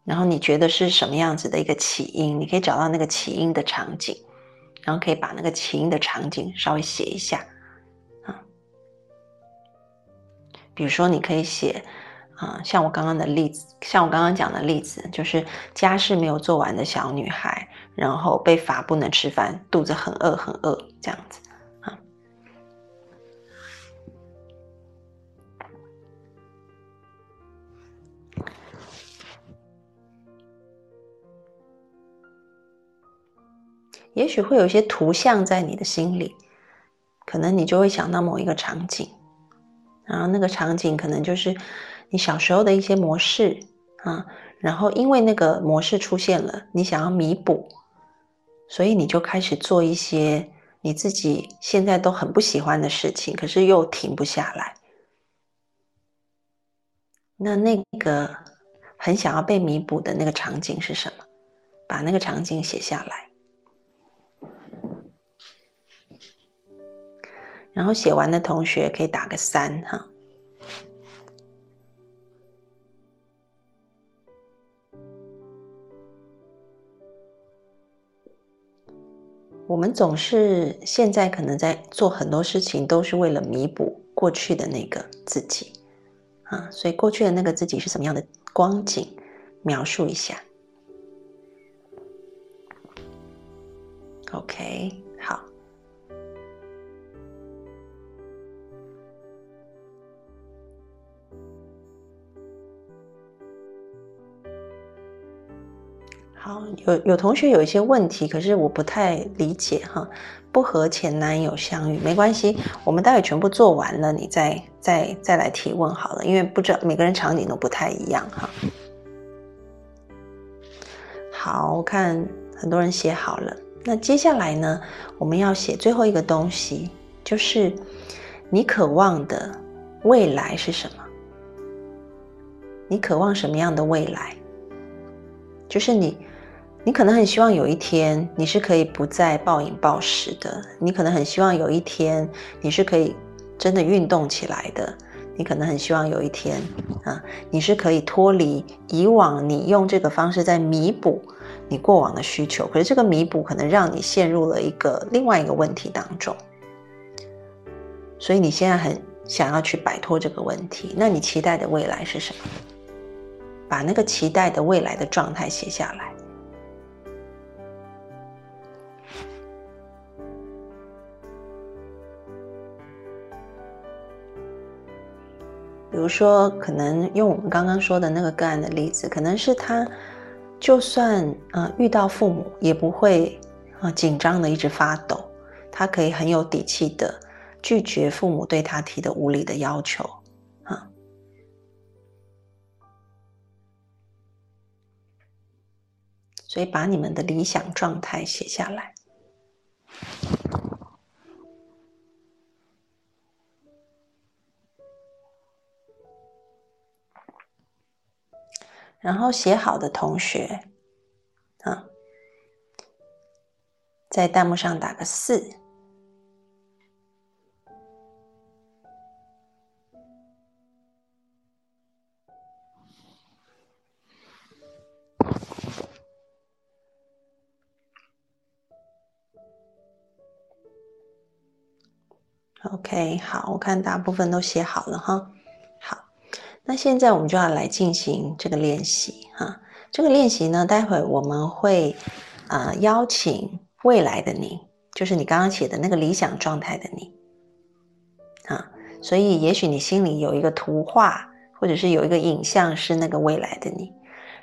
然后你觉得是什么样子的一个起因？你可以找到那个起因的场景，然后可以把那个起因的场景稍微写一下啊。比如说，你可以写。啊，像我刚刚的例子，像我刚刚讲的例子，就是家事没有做完的小女孩，然后被罚不能吃饭，肚子很饿很饿这样子啊。也许会有一些图像在你的心里，可能你就会想到某一个场景，然后那个场景可能就是。你小时候的一些模式啊，然后因为那个模式出现了，你想要弥补，所以你就开始做一些你自己现在都很不喜欢的事情，可是又停不下来。那那个很想要被弥补的那个场景是什么？把那个场景写下来，然后写完的同学可以打个三哈。我们总是现在可能在做很多事情，都是为了弥补过去的那个自己啊，所以过去的那个自己是什么样的光景？描述一下。OK，好。有有同学有一些问题，可是我不太理解哈。不和前男友相遇没关系，我们待会全部做完了，你再再再来提问好了，因为不知道每个人场景都不太一样哈。好，我看很多人写好了，那接下来呢，我们要写最后一个东西，就是你渴望的未来是什么？你渴望什么样的未来？就是你。你可能很希望有一天你是可以不再暴饮暴食的，你可能很希望有一天你是可以真的运动起来的，你可能很希望有一天啊，你是可以脱离以往你用这个方式在弥补你过往的需求，可是这个弥补可能让你陷入了一个另外一个问题当中，所以你现在很想要去摆脱这个问题。那你期待的未来是什么？把那个期待的未来的状态写下来。比如说，可能用我们刚刚说的那个个案的例子，可能是他就算呃遇到父母，也不会啊紧张的一直发抖，他可以很有底气的拒绝父母对他提的无理的要求啊。所以把你们的理想状态写下来。然后写好的同学，啊，在弹幕上打个四。OK，好，我看大部分都写好了哈。那现在我们就要来进行这个练习哈。这个练习呢，待会我们会啊邀请未来的你，就是你刚刚写的那个理想状态的你啊。所以也许你心里有一个图画，或者是有一个影像是那个未来的你，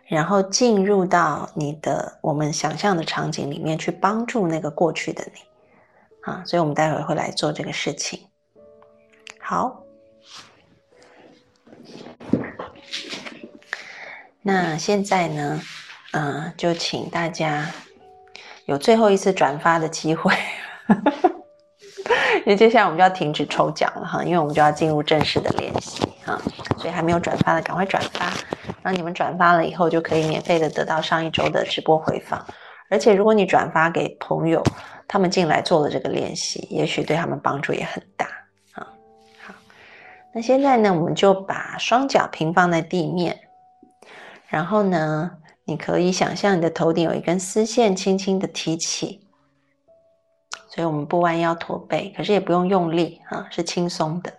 然后进入到你的我们想象的场景里面去帮助那个过去的你啊。所以我们待会会来做这个事情。好。那现在呢，嗯，就请大家有最后一次转发的机会，因为接下来我们就要停止抽奖了哈，因为我们就要进入正式的练习哈，所以还没有转发的赶快转发，然后你们转发了以后就可以免费的得到上一周的直播回放，而且如果你转发给朋友，他们进来做了这个练习，也许对他们帮助也很大。那现在呢，我们就把双脚平放在地面。然后呢，你可以想象你的头顶有一根丝线，轻轻的提起。所以我们不弯腰驼背，可是也不用用力啊，是轻松的。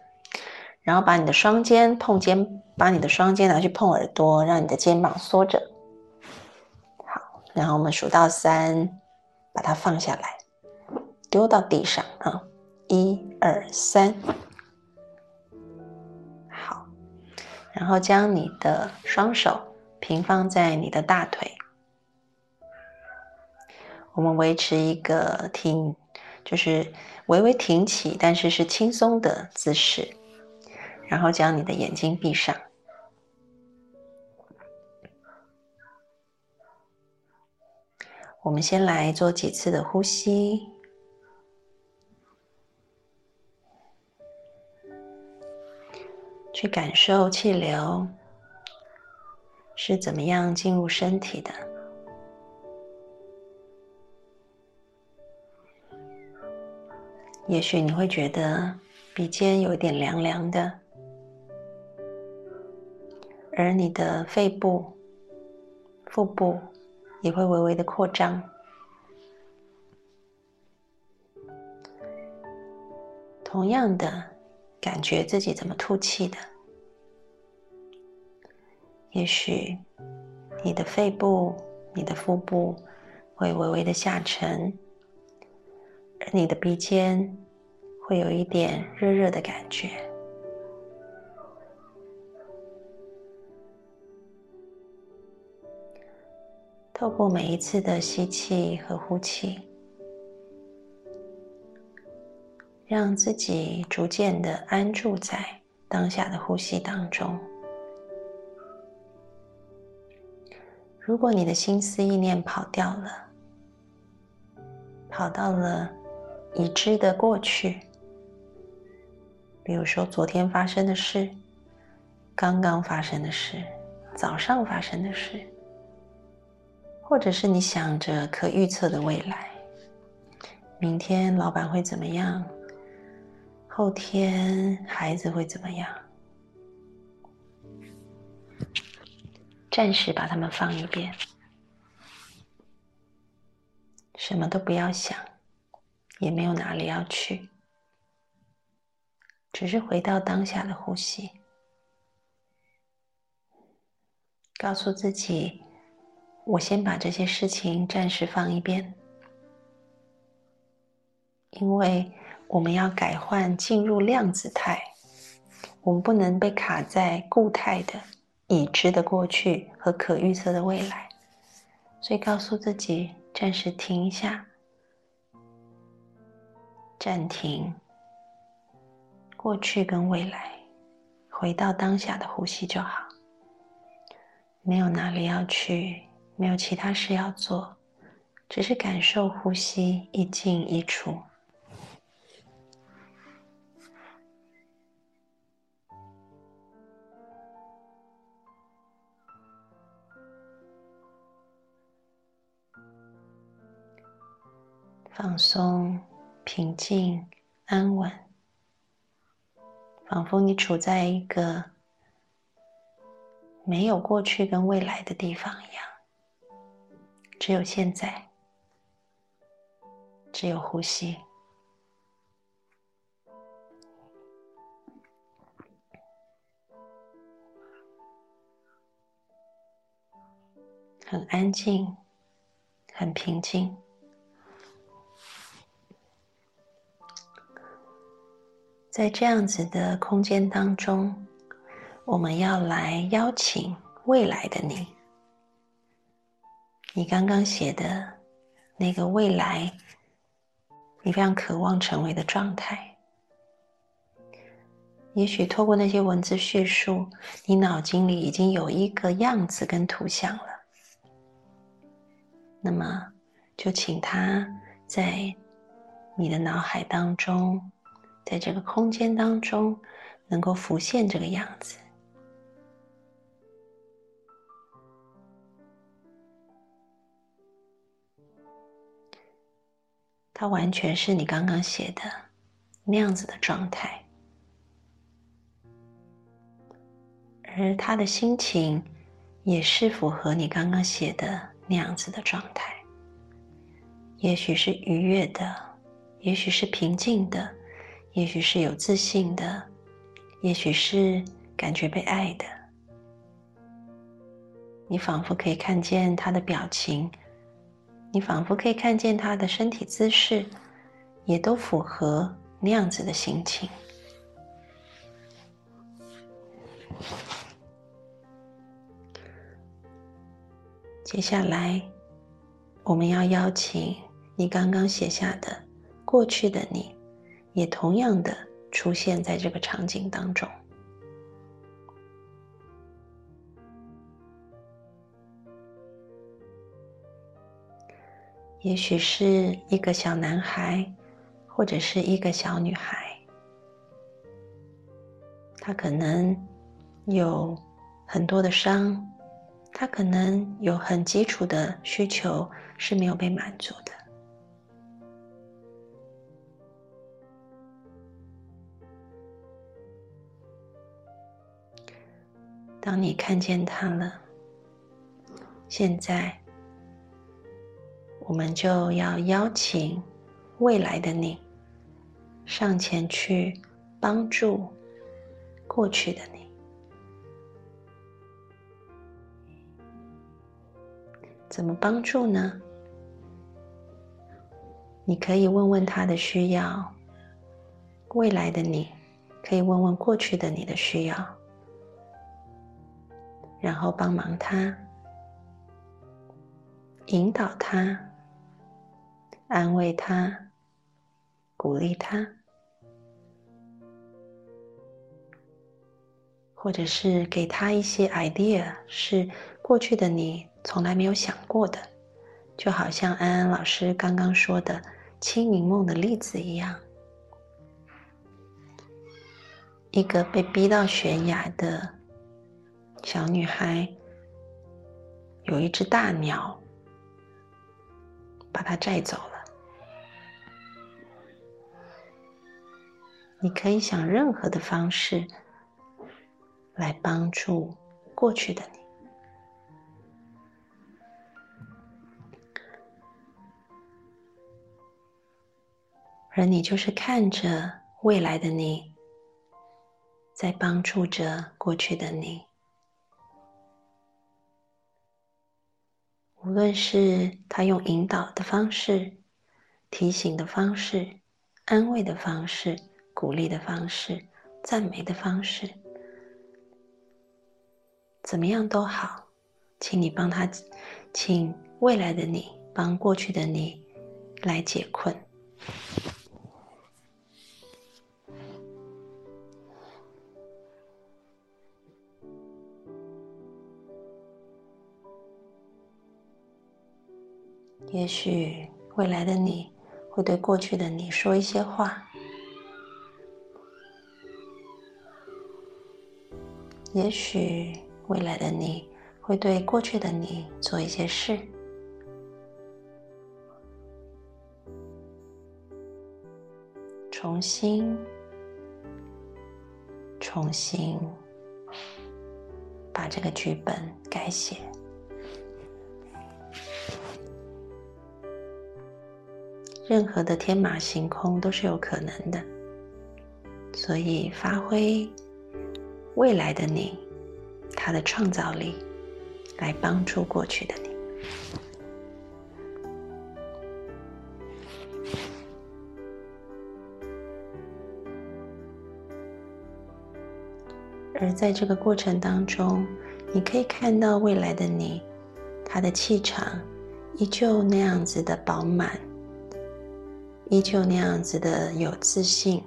然后把你的双肩碰肩，把你的双肩拿去碰耳朵，让你的肩膀缩着。好，然后我们数到三，把它放下来，丢到地上啊，一二三。然后将你的双手。平放在你的大腿，我们维持一个挺，就是微微挺起，但是是轻松的姿势。然后将你的眼睛闭上。我们先来做几次的呼吸，去感受气流。是怎么样进入身体的？也许你会觉得鼻尖有点凉凉的，而你的肺部、腹部也会微微的扩张。同样的，感觉自己怎么吐气的。也许你的肺部、你的腹部会微微的下沉，而你的鼻尖会有一点热热的感觉。透过每一次的吸气和呼气，让自己逐渐的安住在当下的呼吸当中。如果你的心思意念跑掉了，跑到了已知的过去，比如说昨天发生的事、刚刚发生的事、早上发生的事，或者是你想着可预测的未来，明天老板会怎么样，后天孩子会怎么样？暂时把他们放一边什么都不要想也没有哪里要去只是回到当下的呼吸。告诉自己我先把这些事情暂时放一边因为我们要改换进入量子态，我们不能被卡在固态的。已知的过去和可预测的未来，所以告诉自己暂时停一下，暂停过去跟未来，回到当下的呼吸就好。没有哪里要去，没有其他事要做，只是感受呼吸一进一出。放松、平静、安稳，仿佛你处在一个没有过去跟未来的地方一样，只有现在，只有呼吸，很安静，很平静。在这样子的空间当中，我们要来邀请未来的你，你刚刚写的那个未来，你非常渴望成为的状态。也许透过那些文字叙述，你脑筋里已经有一个样子跟图像了。那么，就请他在你的脑海当中。在这个空间当中，能够浮现这个样子，它完全是你刚刚写的那样子的状态，而他的心情也是符合你刚刚写的那样子的状态，也许是愉悦的，也许是平静的。也许是有自信的，也许是感觉被爱的。你仿佛可以看见他的表情，你仿佛可以看见他的身体姿势，也都符合那样子的心情。接下来，我们要邀请你刚刚写下的过去的你。也同样的出现在这个场景当中，也许是一个小男孩，或者是一个小女孩，他可能有很多的伤，他可能有很基础的需求是没有被满足的。当你看见他了，现在我们就要邀请未来的你上前去帮助过去的你。怎么帮助呢？你可以问问他的需要，未来的你可以问问过去的你的需要。然后帮忙他，引导他，安慰他，鼓励他，或者是给他一些 idea，是过去的你从来没有想过的，就好像安安老师刚刚说的清明梦的例子一样，一个被逼到悬崖的。小女孩有一只大鸟把它带走了。你可以想任何的方式来帮助过去的你。而你就是看着未来的你在帮助着过去的你。无论是他用引导的方式、提醒的方式、安慰的方式、鼓励的方式、赞美的方式，怎么样都好，请你帮他，请未来的你帮过去的你来解困。也许未来的你会对过去的你说一些话，也许未来的你会对过去的你做一些事，重新、重新把这个剧本改写。任何的天马行空都是有可能的，所以发挥未来的你，他的创造力，来帮助过去的你。而在这个过程当中，你可以看到未来的你，他的气场依旧那样子的饱满。依旧那样子的有自信，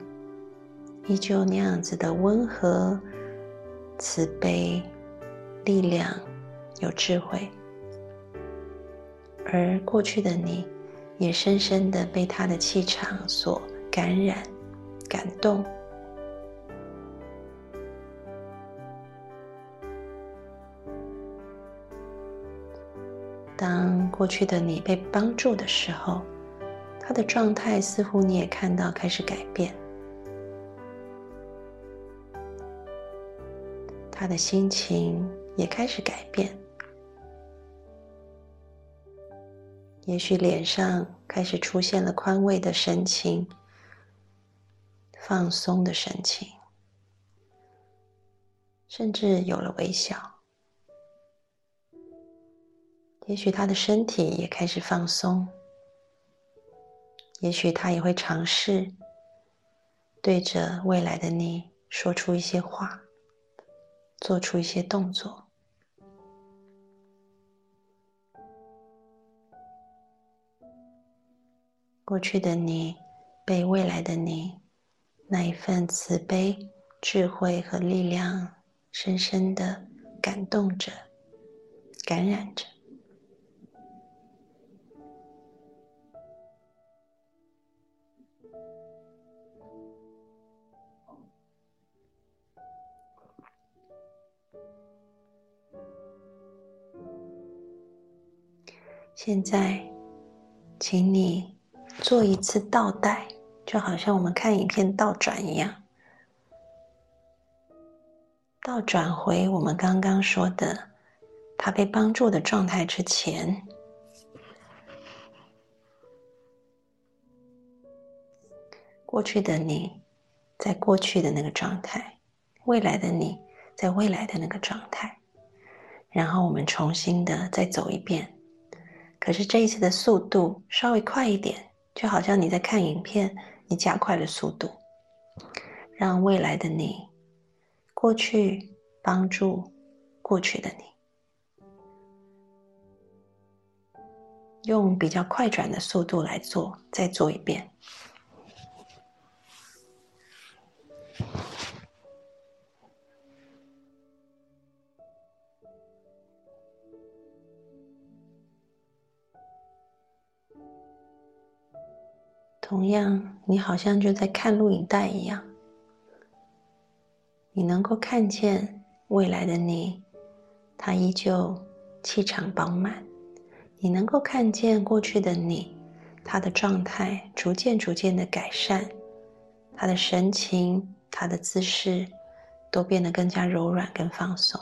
依旧那样子的温和、慈悲、力量、有智慧，而过去的你，也深深的被他的气场所感染、感动。当过去的你被帮助的时候。他的状态似乎你也看到开始改变，他的心情也开始改变，也许脸上开始出现了宽慰的神情、放松的神情，甚至有了微笑。也许他的身体也开始放松。也许他也会尝试对着未来的你说出一些话，做出一些动作。过去的你被未来的你那一份慈悲、智慧和力量深深的感动着、感染着。现在，请你做一次倒带，就好像我们看影片倒转一样，倒转回我们刚刚说的他被帮助的状态之前。过去的你在过去的那个状态，未来的你在未来的那个状态，然后我们重新的再走一遍。可是这一次的速度稍微快一点，就好像你在看影片，你加快了速度，让未来的你过去帮助过去的你，用比较快转的速度来做，再做一遍。同样，你好像就在看录影带一样，你能够看见未来的你，他依旧气场饱满；你能够看见过去的你，他的状态逐渐逐渐的改善，他的神情、他的姿势都变得更加柔软、跟放松。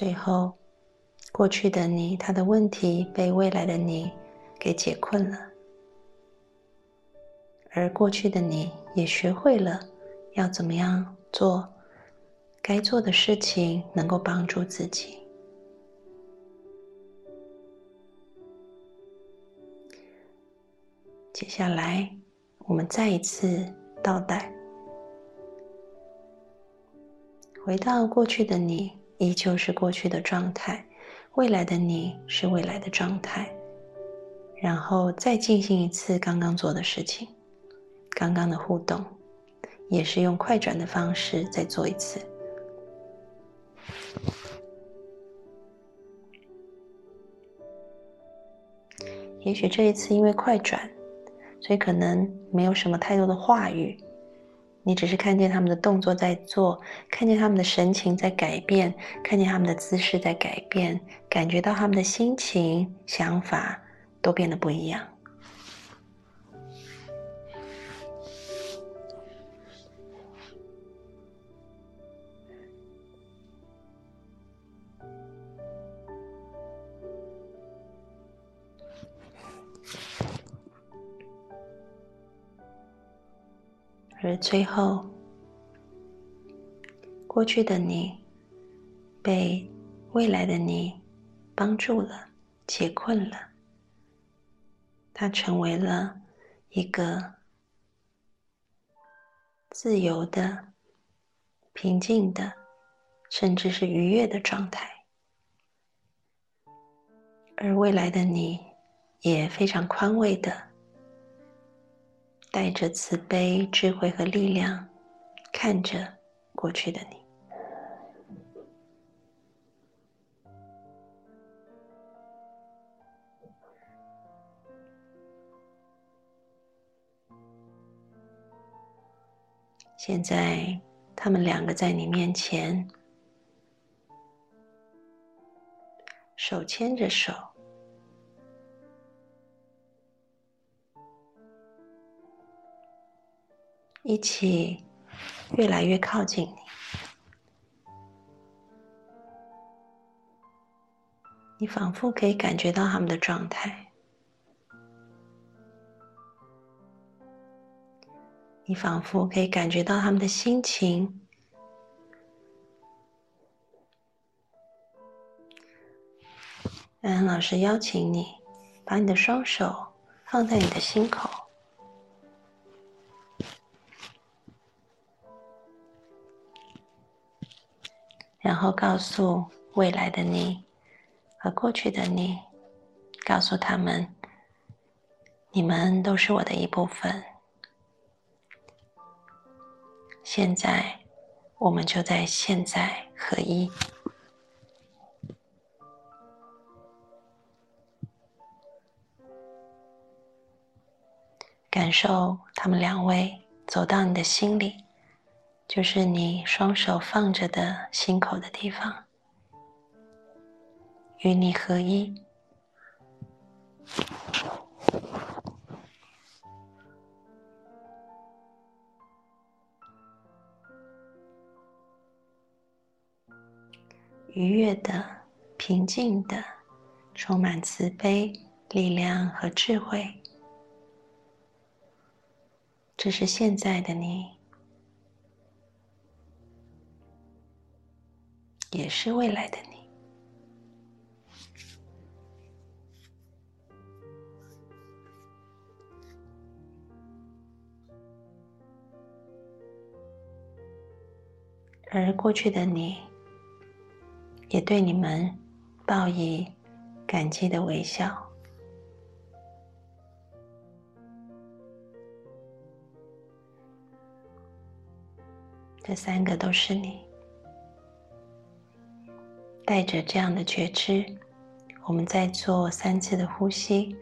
最后，过去的你，他的问题被未来的你给解困了，而过去的你也学会了要怎么样做该做的事情，能够帮助自己。接下来，我们再一次倒带，回到过去的你。依旧是过去的状态，未来的你是未来的状态，然后再进行一次刚刚做的事情，刚刚的互动，也是用快转的方式再做一次。也许这一次因为快转，所以可能没有什么太多的话语。你只是看见他们的动作在做，看见他们的神情在改变，看见他们的姿势在改变，感觉到他们的心情、想法都变得不一样。而最后，过去的你被未来的你帮助了、解困了，他成为了一个自由的、平静的，甚至是愉悦的状态。而未来的你也非常宽慰的。带着慈悲、智慧和力量，看着过去的你。现在，他们两个在你面前，手牵着手。一起越来越靠近你，你仿佛可以感觉到他们的状态，你仿佛可以感觉到他们的心情。安安老师邀请你，把你的双手放在你的心口。然后告诉未来的你和过去的你，告诉他们，你们都是我的一部分。现在，我们就在现在合一，感受他们两位走到你的心里。就是你双手放着的心口的地方，与你合一，愉悦的、平静的、充满慈悲、力量和智慧，这是现在的你。也是未来的你，而过去的你，也对你们报以感激的微笑。这三个都是你。带着这样的觉知，我们再做三次的呼吸，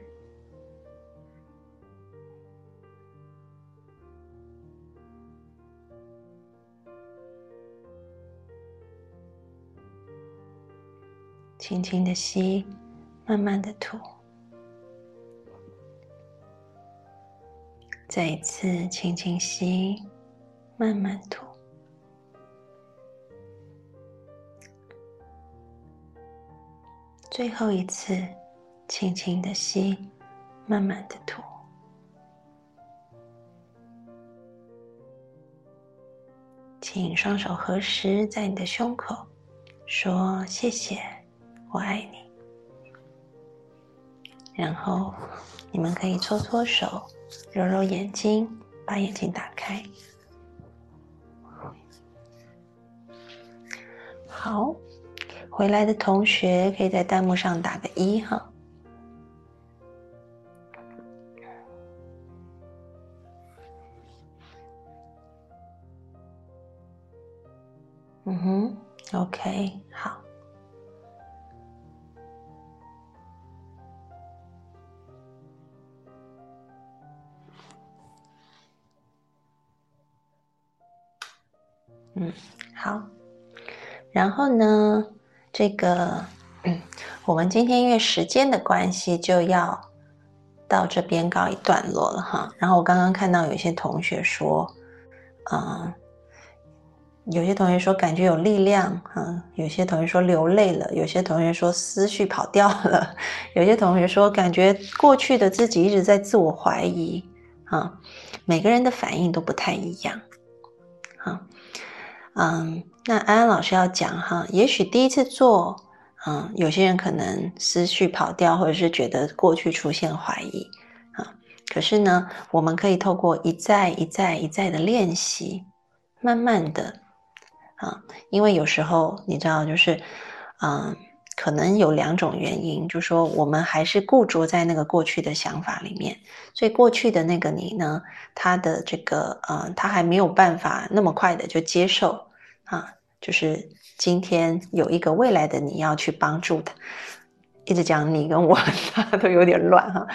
轻轻的吸，慢慢的吐，再一次轻轻吸，慢慢吐。最后一次，轻轻的吸，慢慢的吐。请双手合十在你的胸口，说谢谢，我爱你。然后你们可以搓搓手，揉揉眼睛，把眼睛打开。好，回来的同学可以在弹幕上打个一哈。嗯哼，OK，好。嗯，好。然后呢，这个，嗯，我们今天因为时间的关系，就要到这边告一段落了哈。然后我刚刚看到有些同学说，嗯。有些同学说感觉有力量，啊，有些同学说流泪了，有些同学说思绪跑掉了，有些同学说感觉过去的自己一直在自我怀疑，啊，每个人的反应都不太一样，啊，嗯那安安老师要讲哈，也许第一次做，嗯，有些人可能思绪跑掉，或者是觉得过去出现怀疑，啊，可是呢，我们可以透过一再一再一再的练习，慢慢的。啊，因为有时候你知道，就是，嗯，可能有两种原因，就说我们还是固着在那个过去的想法里面，所以过去的那个你呢，他的这个，呃，他还没有办法那么快的就接受啊，就是今天有一个未来的你要去帮助他，一直讲你跟我，他都有点乱哈，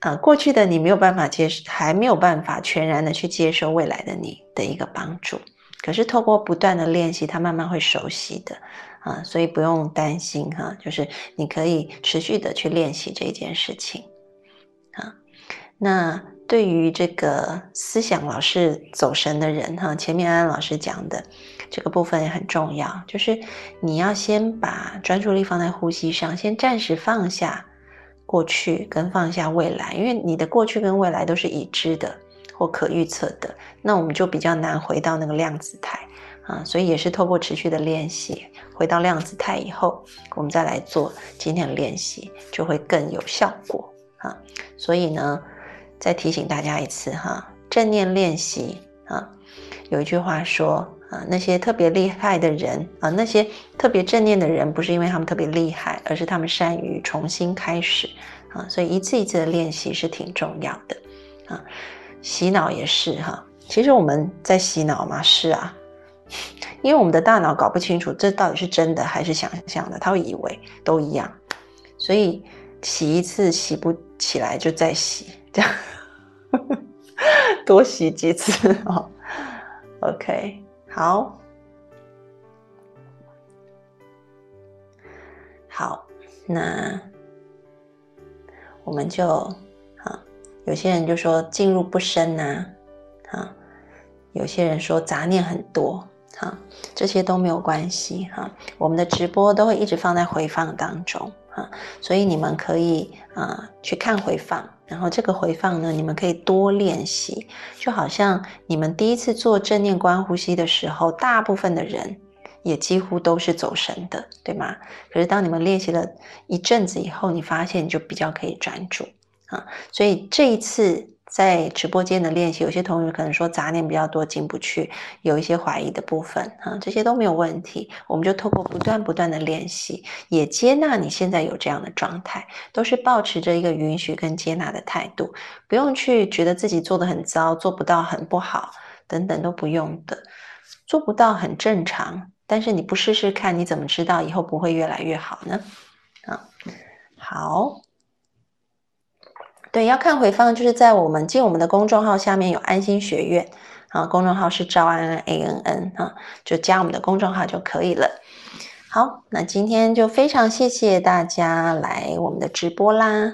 啊，过去的你没有办法接受，还没有办法全然的去接受未来的你的一个帮助。可是透过不断的练习，他慢慢会熟悉的啊，所以不用担心哈，就是你可以持续的去练习这件事情啊。那对于这个思想老是走神的人哈，前面安安老师讲的这个部分也很重要，就是你要先把专注力放在呼吸上，先暂时放下过去跟放下未来，因为你的过去跟未来都是已知的。或可预测的，那我们就比较难回到那个量子态啊，所以也是透过持续的练习，回到量子态以后，我们再来做今天的练习，就会更有效果啊。所以呢，再提醒大家一次哈，正念练习啊，有一句话说啊，那些特别厉害的人啊，那些特别正念的人，不是因为他们特别厉害，而是他们善于重新开始啊。所以一次一次的练习是挺重要的啊。洗脑也是哈，其实我们在洗脑嘛，是啊，因为我们的大脑搞不清楚这到底是真的还是想象的，他会以为都一样，所以洗一次洗不起来就再洗，这样多洗几次哦。OK，好，好，那我们就啊。有些人就说进入不深呐，啊，有些人说杂念很多，哈，这些都没有关系哈。我们的直播都会一直放在回放当中，啊，所以你们可以啊去看回放，然后这个回放呢，你们可以多练习，就好像你们第一次做正念观呼吸的时候，大部分的人也几乎都是走神的，对吗？可是当你们练习了一阵子以后，你发现就比较可以专注。啊，所以这一次在直播间的练习，有些同学可能说杂念比较多进不去，有一些怀疑的部分啊，这些都没有问题。我们就透过不断不断的练习，也接纳你现在有这样的状态，都是保持着一个允许跟接纳的态度，不用去觉得自己做的很糟，做不到很不好等等都不用的，做不到很正常。但是你不试试看，你怎么知道以后不会越来越好呢？啊，好。对，要看回放，就是在我们进我们的公众号下面有安心学院啊，公众号是赵安安 A N N 啊，就加我们的公众号就可以了。好，那今天就非常谢谢大家来我们的直播啦，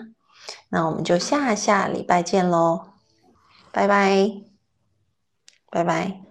那我们就下下礼拜见喽，拜拜，拜拜。